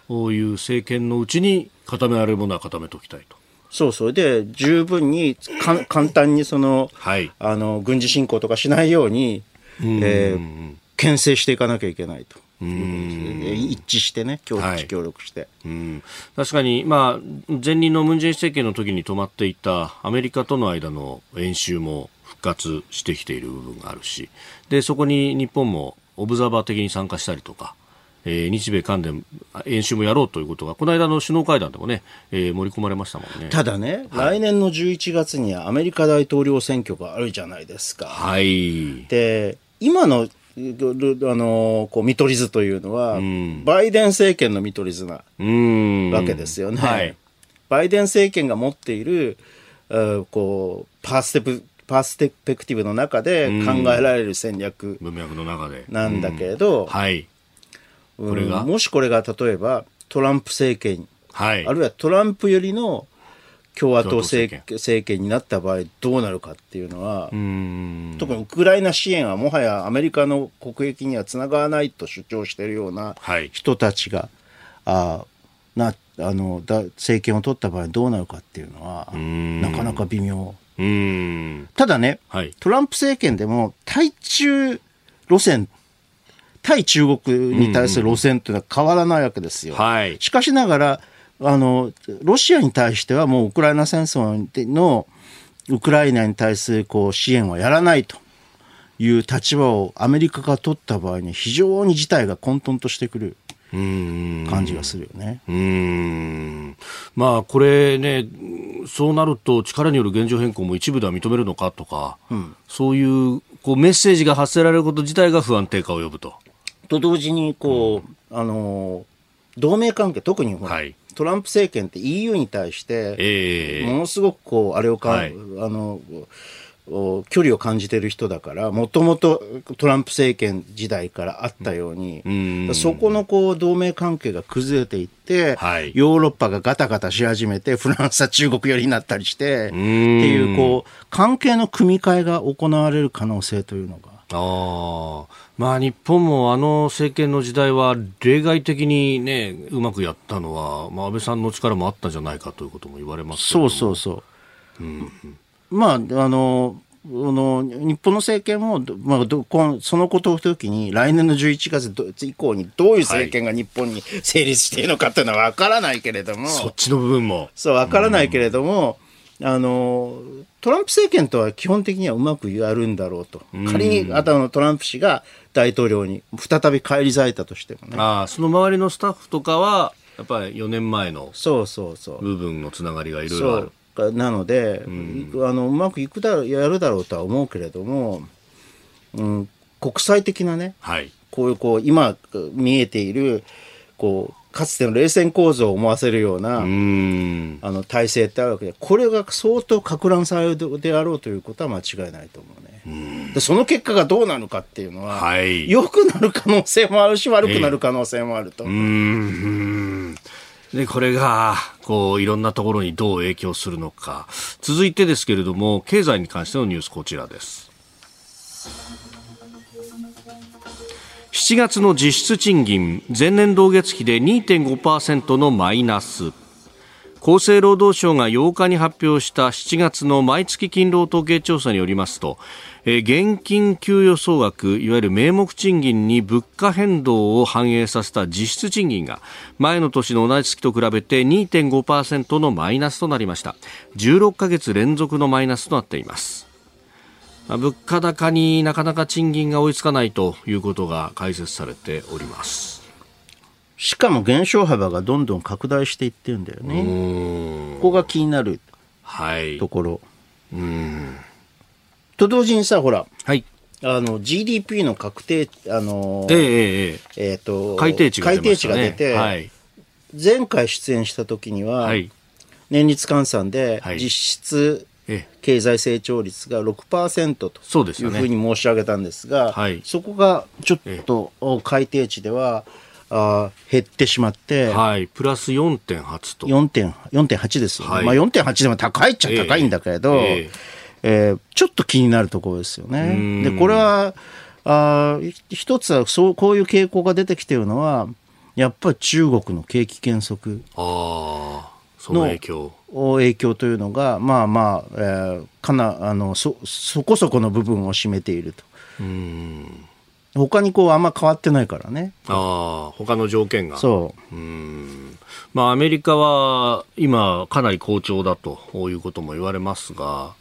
という政権のうちに固められるものは固めておきたいと。そうそう。で十分にか簡単にその、はい、あの軍事侵攻とかしないように、えー、牽制していかなきゃいけないと。一致してね協力,、協力して、うん、確かに、まあ、前任のムン・ジェイン政権の時に止まっていたアメリカとの間の演習も復活してきている部分があるしでそこに日本もオブザーバー的に参加したりとか、えー、日米韓で演習もやろうということがこの間の首脳会談でもね、えー、盛り込まれましたもんね。ただね、はい、来年の11月にはアメリカ大統領選挙があるじゃないですか。はい、で今のあのこう見取り図というのは、うん、バイデン政権の見取り図なわけですよね。はい、バイデン政権が持っているこうパーステプパーステペクティブの中で考えられる戦略文脈の中で。なんだけれど、はい、これが？もしこれが例えばトランプ政権、はい、あるいはトランプよりの共和党政政権になった場合どうなるかっていうのは特にウクライナ支援はもはやアメリカの国益にはつながらないと主張しているような人たちが、はい、あなあのだ政権を取った場合どうなるかっていうのはなかなか微妙。ただね、はい、トランプ政権でも対中路線対中国に対する路線というのは変わらないわけですよ。はい、しかしながらあの、ロシアに対してはもうウクライナ戦争のウクライナに対するこう支援はやらないという立場をアメリカが取った場合に非常に事態が混沌としてくる。感じがするよね。うんまあこれね、そうなると力による現状変更も一部では認めるのかとか、うん、そういうこうメッセージが発せられること自体が不安定化を呼ぶと。と同時にこう、うん、あの同盟関係特にはい、トランプ政権って EU に対して、えー、ものすごくこうあれをか、はい、あの距離を感じてる人だから、もともとトランプ政権時代からあったように、うそこのこう同盟関係が崩れていって、はい、ヨーロッパがガタガタし始めて、フランスは中国寄りになったりして、っていうこう、関係の組み替えが行われる可能性というのが。あまあ、日本もあの政権の時代は例外的に、ね、うまくやったのは、まあ、安倍さんの力もあったんじゃないかということも言われますそうそうそう。うんまあ、あの、の日本の政権も、まあ、どこそのことをときに、来年の11月以降にどういう政権が日本に成立しているのかというのは分からないけれども、はい、そっちの部分も。そう、分からないけれども、あのトランプ政権とは基本的にはうまくやるんだろうと、仮にあのトランプ氏が大統領に再び返り咲いたとしてもね。あその周りのスタッフとかは、やっぱり4年前の部分のつながりがいろいろある。なので、うん、あのうまくいくだろうやるだろうとは思うけれども、うん、国際的なね、はい、こういうこう今見えているこうかつての冷戦構造を思わせるようなあの体制ってあるわけでこれが相当か乱されるであろうということは間違いないと思うね。でその結果がどうなるかっていうのは、はい、良くなる可能性もあるし悪くなる可能性もあると。えーで、これが、こう、いろんなところにどう影響するのか。続いてですけれども、経済に関してのニュース、こちらです。7月の実質賃金、前年同月比で2.5%のマイナス。厚生労働省が8日に発表した7月の毎月勤労統計調査によりますと、え現金給与総額いわゆる名目賃金に物価変動を反映させた実質賃金が前の年の同じ月と比べて2.5%のマイナスとなりました16ヶ月連続のマイナスとなっています物価高になかなか賃金が追いつかないということが解説されております。しかも減少幅がどんどん拡大していってるんだよね。ここが気になるところ、はい、うん。と同時にさ、ほら、はい。あの、GDP の確定、あのー、ええええっ、と、改定値が出、ね、値が出て、はい、前回出演した時には、はい、年率換算で実質経済成長率が6%というふうに申し上げたんですが、そ、ね、そこがちょっと改定値では、あ減ってしまって、はい、プラス4.8と。4.8ですよね。はい、まあ4.8でも高いっちゃ高いんだけど、ええ。ええ。ー、ちょっと気になるところですよね。で、これは、あ一つはそう、こういう傾向が出てきているのは、やっぱり中国の景気減速の影響影響というのが、まあまあ、えー、かなあのそ、そこそこの部分を占めていると。うん他にこうあんま変わってないからね。ああ、他の条件が。そう。うん。まあアメリカは今かなり好調だということも言われますが、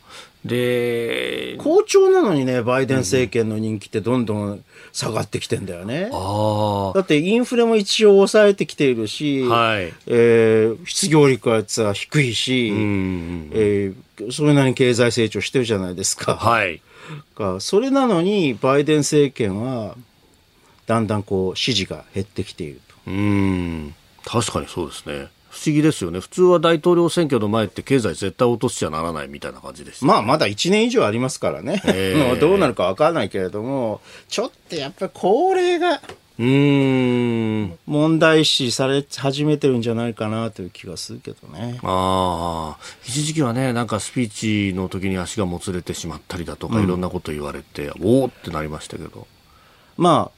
で、好調なのにね、バイデン政権の人気ってどんどん下がってきてんだよね。うん、だってインフレも一応抑えてきているし、はい、えー、失業率は低いし、うん、えー、それなりに経済成長してるじゃないですか。はい。それなのに、バイデン政権は、だんだんこう、支持が減ってきていると。うん。確かにそうですね。不思議ですよね。普通は大統領選挙の前って経済絶対落としちゃならないみたいな感じです、ね、まあまだ1年以上ありますからね。えー、どうなるかわからないけれども、ちょっとやっぱり高齢が、うん。問題視され始めてるんじゃないかなという気がするけどね。ああ。一時期はね、なんかスピーチの時に足がもつれてしまったりだとか、いろんなこと言われて、おおってなりましたけど。まあ、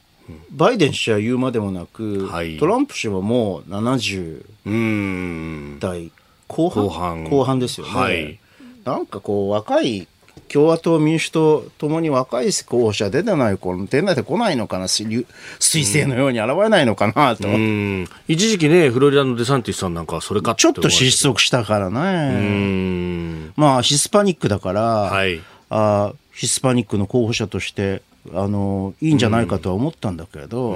バイデン氏は言うまでもなく、はい、トランプ氏はもう70代後半？後半。後半ですよね、はい、なんかこう若い共和党、民主党ともに若い候補者出てない子、出てこないのかな、彗星のように現れないのかなと。一時期ね、フロリダのデサンティスさんなんかそれかちょっと失速したからね。まあ、ヒスパニックだから、はい、あヒスパニックの候補者としてあのいいんじゃないかとは思ったんだけど、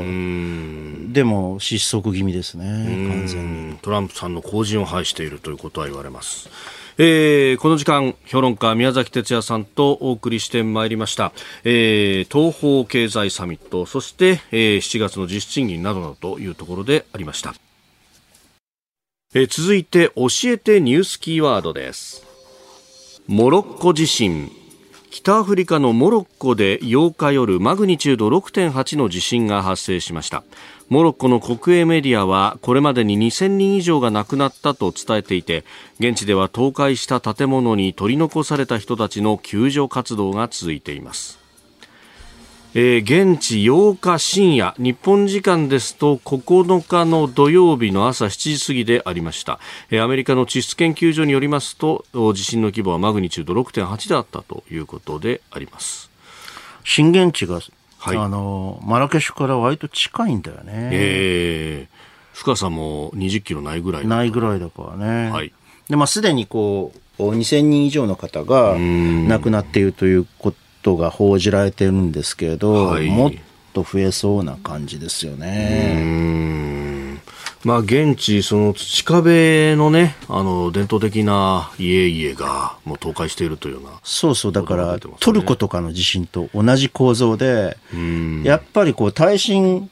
でも失速気味ですね、完全に。トランプさんの後陣を排しているということは言われます。えー、この時間、評論家宮崎哲也さんとお送りしてまいりました、えー、東方経済サミット、そして、えー、7月の実質賃金などなどというところでありました。えー、続いて、教えてニュースキーワードです。モロッコ地震。北アフリカのモロッコで8日夜マグニチュード6.8の地震が発生しました。モロッコの国営メディアはこれまでに2000人以上が亡くなったと伝えていて現地では倒壊した建物に取り残された人たちの救助活動が続いています。えー、現地8日深夜、日本時間ですと9日の土曜日の朝7時過ぎでありました。えー、アメリカの地質研究所によりますと、地震の規模はマグニチュード6.8であったということであります。震源地がはい、あのマラケシュから割と近いんだよね。えー、深さも20キロないぐらいないぐらいだからね。はい、で、まあ、すでにこう、2000人以上の方が亡くなっているということが報じられてるんですけれど、はい、もっと増えそうな感じですよね。まあ、現地、その土壁のね、あの、伝統的な家々がもう倒壊しているというような。そうそう、だから、トルコとかの地震と同じ構造で、やっぱりこう、耐震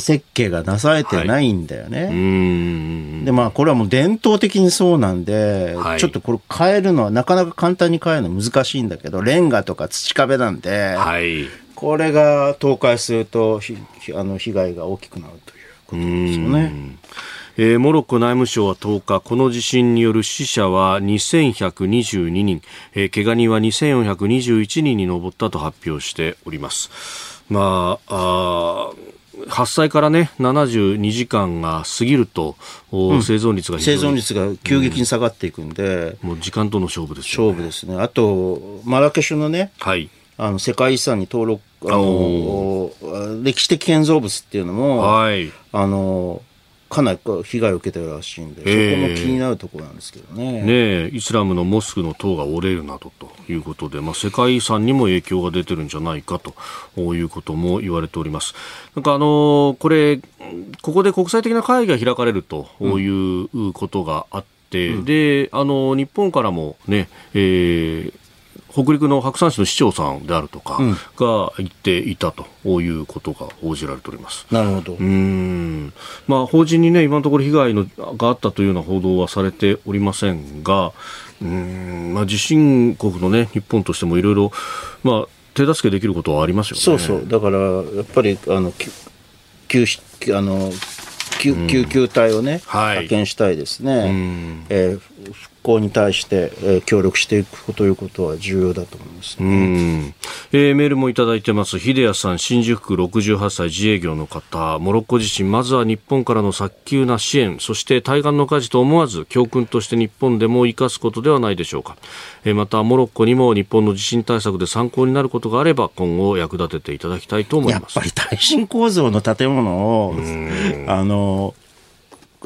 設計がなされてないんだよね。はい、で、まあ、これはもう伝統的にそうなんで、はい、ちょっとこれ変えるのはなかなか簡単に変えるのは難しいんだけど、レンガとか土壁なんで、はい、これが倒壊すると、あの、被害が大きくなるという。ことですよね。えー、モロッコ内務省は10日、この地震による死者は2122人、えー、怪我人は2421人に上ったと発表しております。まあ、あ発災からね、72時間が過ぎると、うん、生存率が生存率が急激に下がっていくんで、うん、もう時間との勝負ですね。勝負ですね。あと、マラケシュのね、はい、あの世界遺産に登録あの歴史的建造物っていうのも、はい、あのかなり被害を受けてるらしいんで、えー、そこも気になるところなんですけどね。ねイスラムのモスクの塔が折れるなどということで、まあ、世界遺産にも影響が出てるんじゃないかということも言われております。なんかあのこれここで国際的な会議が開かれるということがあって、うん、であの日本からもね、えー、北陸の白山市の市長さんであるとかが言っていたということが報じられております。なるほど。うん。まあ、法人にね、今のところ被害のがあったというような報道はされておりませんが、うん、まあ、地震国のね、日本としてもいろいろ、まあ、手助けできることはありますよね。そうそう。だから、やっぱり、あの、救あの救救急隊をね、はい、派遣したいですね、うん、えー、復興に対して、えー、協力していくということは重要だと思います、ね、うん。えー、メールもいただいてます。秀谷さん新宿区68歳自営業の方。モロッコ地震まずは日本からの早急な支援。そして対岸の火事と思わず教訓として日本でも生かすことではないでしょうか、えー、またモロッコにも日本の地震対策で参考になることがあれば今後役立てていただきたいと思います。やっぱり耐震構造の建物をあの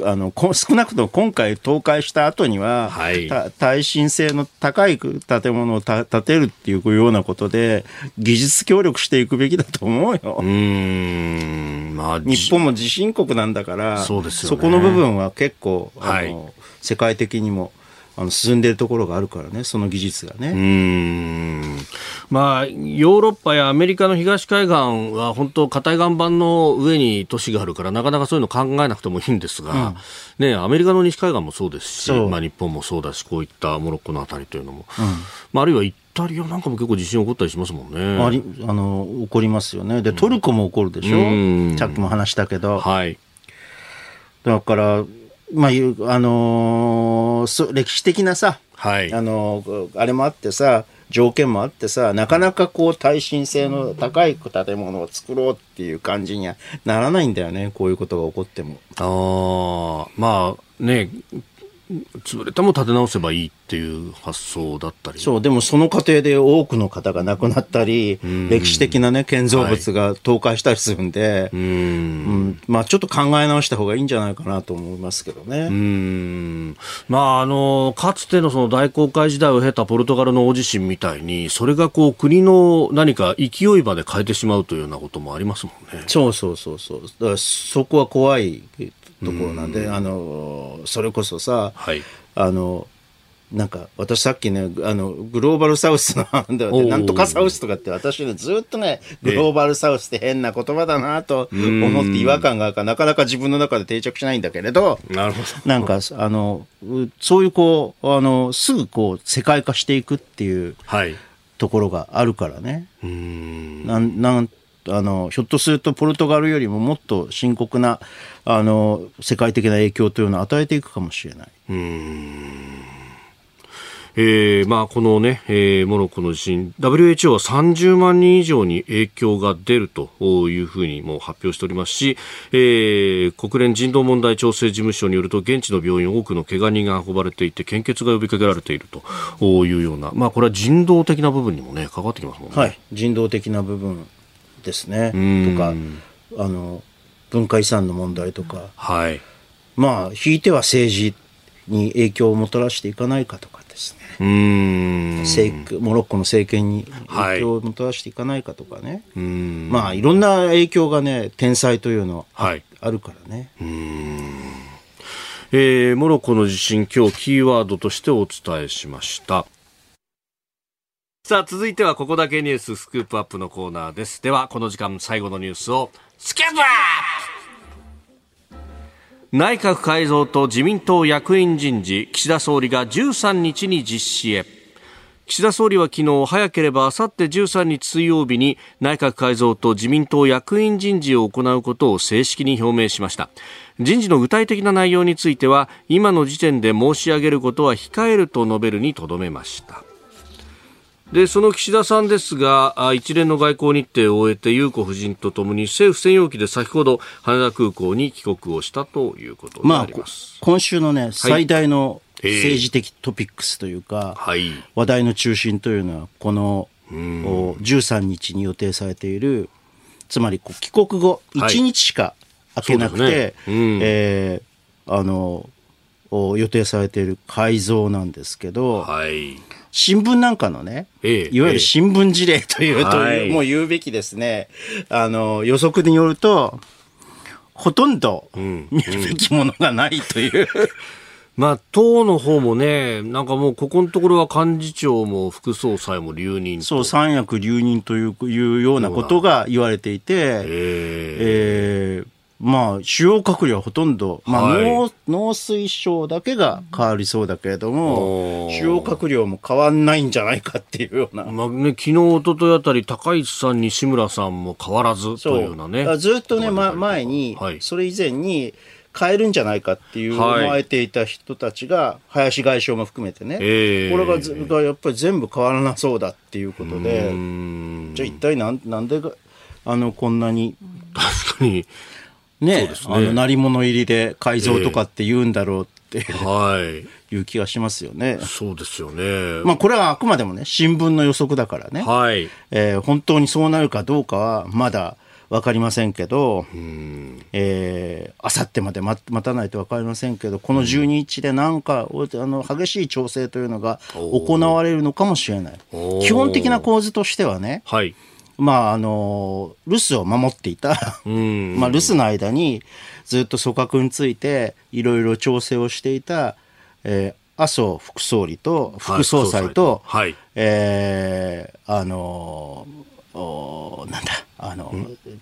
あの少なくとも今回倒壊した後には、はい、耐震性の高い建物を建てるっていうようなことで技術協力していくべきだと思うよ。うんまあ、日本も地震国なんだからそ、ね,、この部分は結構あの、はい、世界的にも。あの進んでいるところがあるからね、その技術がね。うんまあ、ヨーロッパやアメリカの東海岸は本当、硬い岩盤の上に都市があるから、なかなかそういうの考えなくてもいいんですが、うん、ね、アメリカの西海岸もそうですし、まあ、日本もそうだし、こういったモロッコのあたりというのも、うん、まあ、あるいはイタリアなんかも結構地震起こったりしますもんね。ありあの起こりますよね。で、トルコも起こるでしょ、うん、さっきも話したけど。はい、だから、まあ、あのー、歴史的なさ、はい、あのー、あれもあってさ、条件もあってさ、なかなかこう耐震性の高い建物を作ろうっていう感じにはならないんだよね、こういうことが起こっても。ああ、まあね、潰れても立て直せばいいっていう発想だったり。そうでもその過程で多くの方が亡くなったり、歴史的な、ね、建造物が倒壊したりするんで、はい、うん。まあ、ちょっと考え直した方がいいんじゃないかなと思いますけどね。うん。まあ、あのかつてのその大航海時代を経たポルトガルの大地震みたいにそれがこう国の何か勢いまで変えてしまうというようなこともありますもんね。そうそうそうそう。だからそこは怖いところなんで、あのそれこそさ、はい、あのなんか私さっきねあのグローバルサウスのなんとかサウスとかって私ねずっとねグローバルサウスって変な言葉だなと思って違和感があるからなかなか自分の中で定着しないんだけれどなるほど。なんかあのそういうこうあのすぐこう世界化していくっていうところがあるからね。はい、なんなんあのひょっとするとポルトガルよりももっと深刻なあの世界的な影響というのを与えていくかもしれない。うんえーまあ、このね、えー、モロッコの地震 WHO は30万人以上に影響が出るというふうにも発表しておりますし、えー、国連人道問題調整事務所によると現地の病院多くの怪我人が運ばれていて献血が呼びかけられているというような、まあ、これは人道的な部分にもね関わってきますもんね。はい、人道的な部分ですね。とかあの文化遺産の問題とか、はい、まあ引いては政治に影響をもたらしていかないかとかですね。うん。モロッコの政権に影響をもたらしていかないかとかね、はい、まあいろんな影響がね天災というのはあるからね。えー、モロッコの地震今日キーワードとしてお伝えしましたさあ続いてはここだけニューススクープアップのコーナーです。ではこの時間最後のニュースをスキャップアップ!内閣改造と自民党役員人事岸田総理が13日に実施へ。岸田総理は昨日早ければあさって13日水曜日に内閣改造と自民党役員人事を行うことを正式に表明しました。人事の具体的な内容については今の時点で申し上げることは控えると述べるにとどめました。でその岸田さんですが一連の外交日程を終えて裕子夫人とともに政府専用機で先ほど羽田空港に帰国をしたということになります、まあ、今週のね、最大の政治的トピックスというか、はい、話題の中心というのはこの13日に予定されているつまり帰国後1日しか空けなくて、はいね。うん、えー、あの予定されている改造なんですけど、はい、新聞なんかのね、ええ、いわゆる新聞事例という、え、という、もう言うべきですね、あの、予測によると、ほとんど見るべきものがないという、うん。うんまあ、党の方もね、なんかもうここのところは幹事長も副総裁も留任そう、三役留任といういうようなことが言われていて、えー、まあ、主要閣僚はほとんど、まあ、はい、農農水省だけが変わりそうだけれども、主要閣僚も変わんないんじゃないかっていうような。まあね、昨日、一昨日あたり、高市さん、西村さんも変わらずというようなね。ずっとね、ま、前に、それ以前に、変えるんじゃないかっていう思われていた人たちが、林外相も含めてね、えー、これががやっぱり全部変わらなそうだっていうことで、じゃあ一体なんなんであのこんなに。確かにね、ね、あの、鳴り物入りで改造とかって言うんだろうって、えー、はい。いう気がしますよね。そうですよね。まあ、これはあくまでもね、新聞の予測だからね。はい。えー、本当にそうなるかどうかは、まだ、わかりませんけど、えー、あさってまで待たないと分かりませんけど、この12日でなんか、あの激しい調整というのが行われるのかもしれない。基本的な構図としてはね、はい、まあ、あの、留守を守っていたまあ、留守の間にずっと組閣についていろいろ調整をしていた、えー、麻生副総理と副総裁と、はい、えー、あのおなんだ、あの、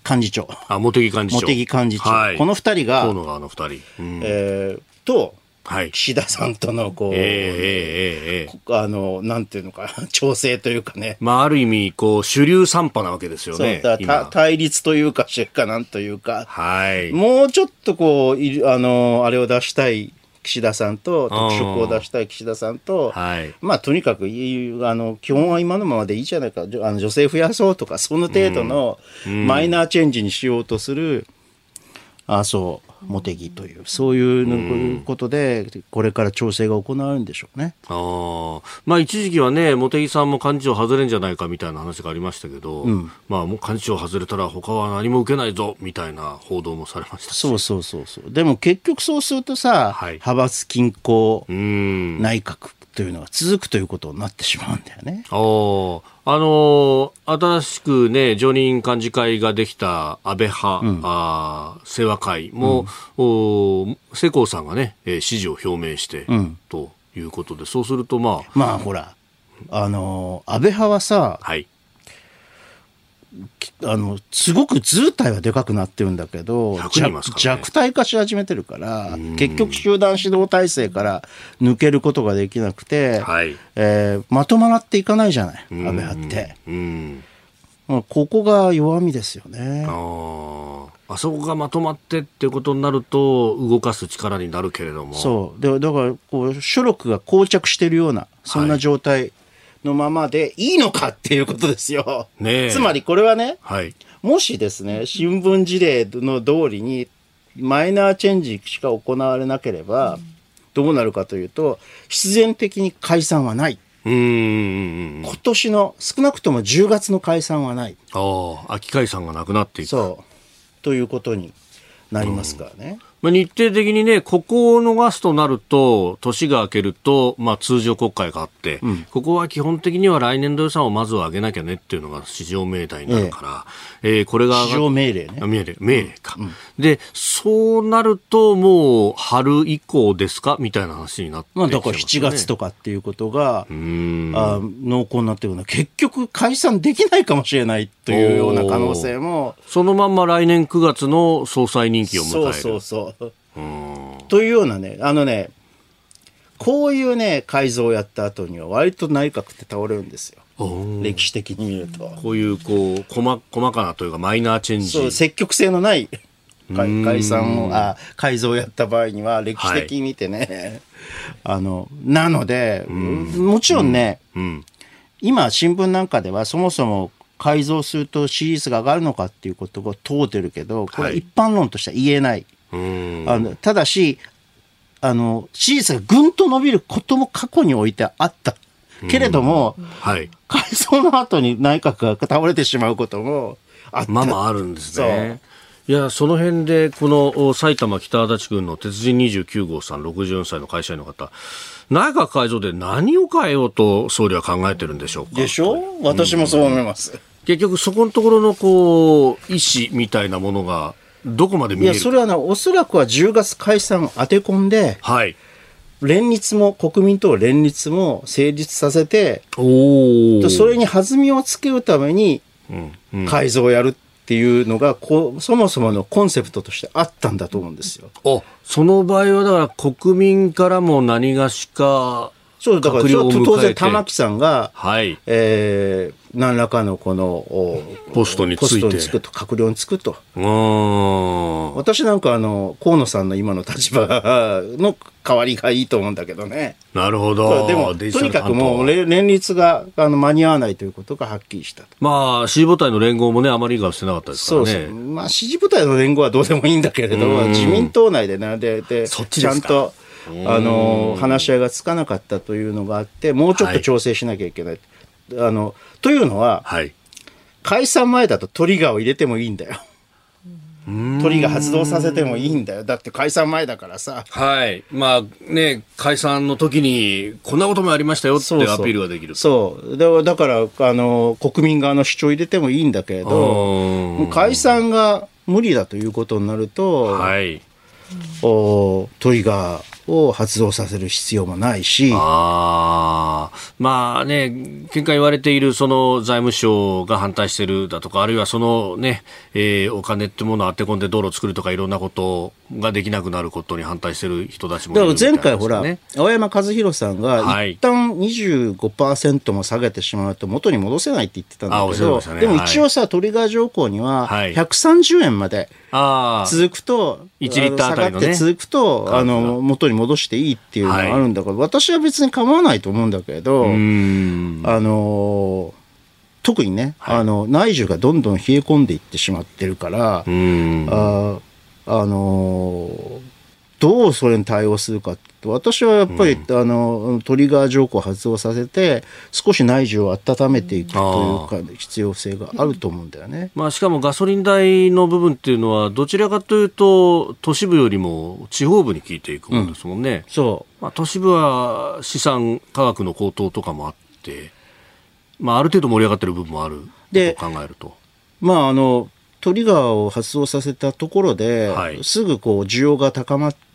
幹事長。あ、茂木幹事長。茂木幹事長。はい、この二人が、河野側の二人。うん、えー、と、はい、岸田さんとのこう、えーえーえー、あのなんていうのか 調整というかね、まあ、ある意味こう主流散派なわけですよね対立というかしかなんというか、はい、もうちょっとこうあのあれを出したい岸田さんと特色を出したい岸田さんと、はい、まあとにかくあの基本は今のままでいいじゃないか。あの女性増やそうとかその程度のマイナーチェンジにしようとする、うん、あそう茂木という、そういうことで、これから調整が行われるんでしょうね。あまあ、一時期はね、茂木さんも幹事長外れんじゃないかみたいな話がありましたけど、うん、まあ、もう幹事長外れたら他は何も受けないぞみたいな報道もされましたそうそうそうそう。でも結局そうするとさ、はい、派閥均衡内閣というのが続くということになってしまうんだよね。あの新しくね、常任幹事会ができた安倍派、うん、あ清和会も、うん、お世耕さんがね、えー、支持を表明して、うん、ということで、そうするとまあ。まあほら、あの安倍派はさ、はい、あのすごく図体はでかくなってるんだけど、ね、弱体化し始めてるから結局集団指導体制から抜けることができなくて、はい。えー、まとまっていかないじゃない安倍派って。まあ、ここが弱みですよね。あそこがまとまってっていうことになると動かす力になるけれども。そう。でだからこう諸力が膠着しているようなそんな状態のままでいいのかっていうことですよ。ねつまりこれはね、はい、もしですね、新聞事例の通りにマイナーチェンジしか行われなければ、どうなるかというと、必然的に解散はない。うん今年の少なくとも10月の解散はない。ああ、秋解散がなくなっていく。そう。ということになりますからね。まあ、日程的にね、ここを逃すとなると、年が明けると、まあ、通常国会があって、うん、ここは基本的には来年度予算をまずは上げなきゃねっていうのが市場命題になるから、えええー、これが。市場命令ね。命令、命令か、うん、で、そうなると、もう、春以降ですか？みたいな話になって、ね、まあ、だから7月とかっていうことが、あ濃厚になってるのは、結局解散できないかもしれないというような可能性も。そのまんま来年9月の総裁任期を迎える。そうそうそう。というようなね、あのね、こういうね、改造をやった後には割と内閣って倒れるんですよ。歴史的に見ると。こういう、こう、細細かなというかマイナーチェンジ。そう、積極性のない解散を、あ、改造をやった場合には歴史的に見てね、はい、あの、なので、もちろんね、うん。うん、今新聞なんかではそもそも改造すると支持率が上がるのかっていうことが問うてるけど、これ一般論としては言えない。あのただしあの支持率がぐんと伸びることも過去においてあったけれども、はい、改装の後に内閣が倒れてしまうこともあった。まあまああるんですね。いや、その辺で、この埼玉北足立郡の鉄人29号さん、64歳の会社員の方、内閣改造で何を変えようと総理は考えてるんでしょうか？でしょ？私もそう思います。うん、結局、そこのところの、こう、意思みたいなものが、どこまで見える？いや、それはな、おそらくは10月解散当て込んで、はい。連立も、国民党連立も成立させて、おそれに弾みをつけるために、改造をやるっていうのがこう、そもそものコンセプトとしてあったんだと思うんですよ。あその場合は、だから国民からも何がしか、そう、だから当然玉木さんが、はい。えー、何らかのこのポストについて。つくと閣僚につくと。私なんかあの河野さんの今の立場の代わりがいいと思うんだけどね。なるほど。でもとにかくもう連立があの間に合わないということがはっきりしたまあ支持母体の連合もねあまりがしてなかったですからね。そうそう。まあ支持母体の連合はどうでもいいんだけれど自民党内でねででちゃんとあの話し合いがつかなかったというのがあってもうちょっと調整しなきゃいけない、はいあの、というのは、はい、解散前だとトリガーを入れてもいいんだよ。トリガー発動させてもいいんだよ。だって解散前だからさ。はい。まあね、解散の時に、こんなこともありましたよってアピールができる。そうだだから、あの、国民側の主張入れてもいいんだけれど、解散が無理だということになると、はい。おトリガー、を発動させる必要もないし。あまあね、見解言われているその財務省が反対してるだとか、あるいはそのね、えー、お金ってものを当て込んで道路を作るとかいろんなことができなくなることに反対してる人たちもいる、ね、だから前回ほら、青山和弘さんが一旦25%も下げてしまうと元に戻せないって言ってたんだけど、ね、でも一応さ、トリガー条項には130円まで続くと、1リッターあたりの、ね、続くと、あの、元に戻していいっていうのがあるんだから、はい、私は別に構わないと思うんだけど、あの特にね、はい、あの内需がどんどん冷え込んでいってしまってるから、ああのどうそれに対応するか私はやっぱり、うん、あのトリガー条項を発動させて少し内需を温めていくというか必要性があると思うんだよね、まあ、しかもガソリン代の部分っていうのはどちらかというと都市部よりも地方部に効いていくものですもんね、うん、そう、まあ、都市部は資産価格の高騰とかもあって、まあ、ある程度盛り上がってる部分もあると考えると。まああのトリガーを発動させたところで、はい、すぐこう需要が高まって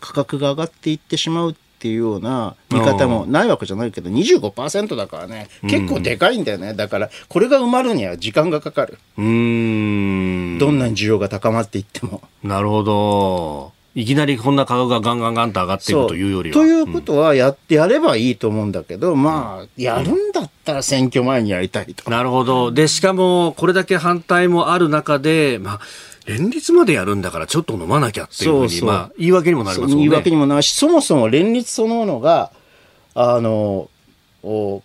価格が上がっていってしまうっていうような見方もないわけじゃないけど25%だからね。結構でかいんだよね、だからこれが埋まるには時間がかかる。うん。どんなに需要が高まっていっても。なるほど。いきなりこんな価格がガンガンガンと上がっていくというよりは。ということはやってやればいいと思うんだけど、うん、まあ、やるんだったら選挙前にやりたいと。なるほど。で、しかも、これだけ反対もある中で、まあ、連立までやるんだからちょっと飲まなきゃっていうふうに、そうそうまあ、言い訳にもなりますもんね。言い訳にもなるし、そもそも連立そのものが、あの、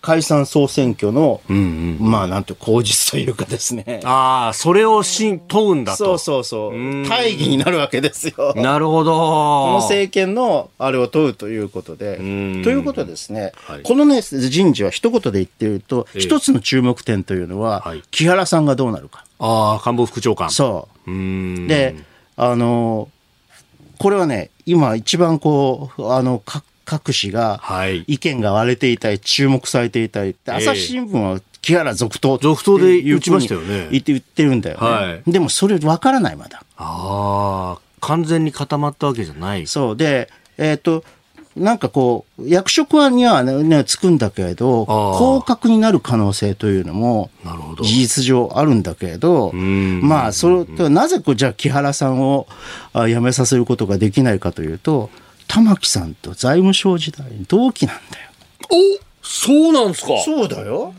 解散総選挙の、うんうん、まあなんて口実というかですね。ああ、それをし問うんだと。そうそうそう。大義になるわけですよ。なるほど。この政権のあれを問うということで。ということですね、はい、このね、人事は一言で言ってると、え一つの注目点というのは、はい、木原さんがどうなるか。ああ、官房副長官。そう。うで、あの、これはね、今一番こう、あの、各紙が意見が割れていたり、注目されていたり、朝日新聞は木原続投続投で言ってましたよね。言って言ってるんだよね。はい、でもそれ分からないまだ。ああ、完全に固まったわけじゃない。そう。で、えっ、ー、と、なんかこう、役職はにはね、つくんだけれど、降格になる可能性というのも、事実上あるんだけれど、まあ、それ、なぜこう、じゃあ木原さんを辞めさせることができないかというと、玉木さんと財務省時代同期なんだよ。おそうなんですかそうだよ。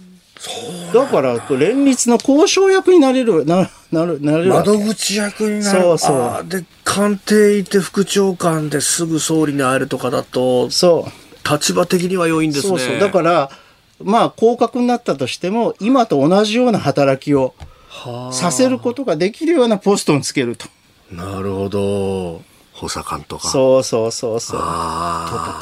だから連立の交渉役になれるななるなれる窓口役になる。そうそう。で官邸行って副長官ですぐ総理に会えるとかだとそう。立場的には良いんですね。そうそう。だからまあ降格になったとしても今と同じような働きをさせることができるようなポストにつけると。なるほど補佐官とか。そうそうそうそう。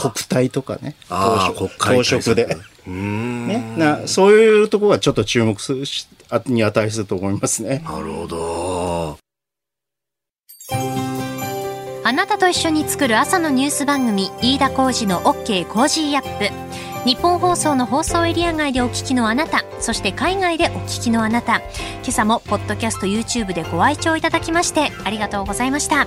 国体とかね。当職で。ね、なそういうところがちょっと注目するに値すると思いますね。なるほど。あなたと一緒に作る朝のニュース番組飯田浩司の OK Cozy up ニッポン放送の放送エリア外でお聞きのあなたそして海外でお聞きのあなた今朝もポッドキャスト YouTube でご愛聴いただきましてありがとうございました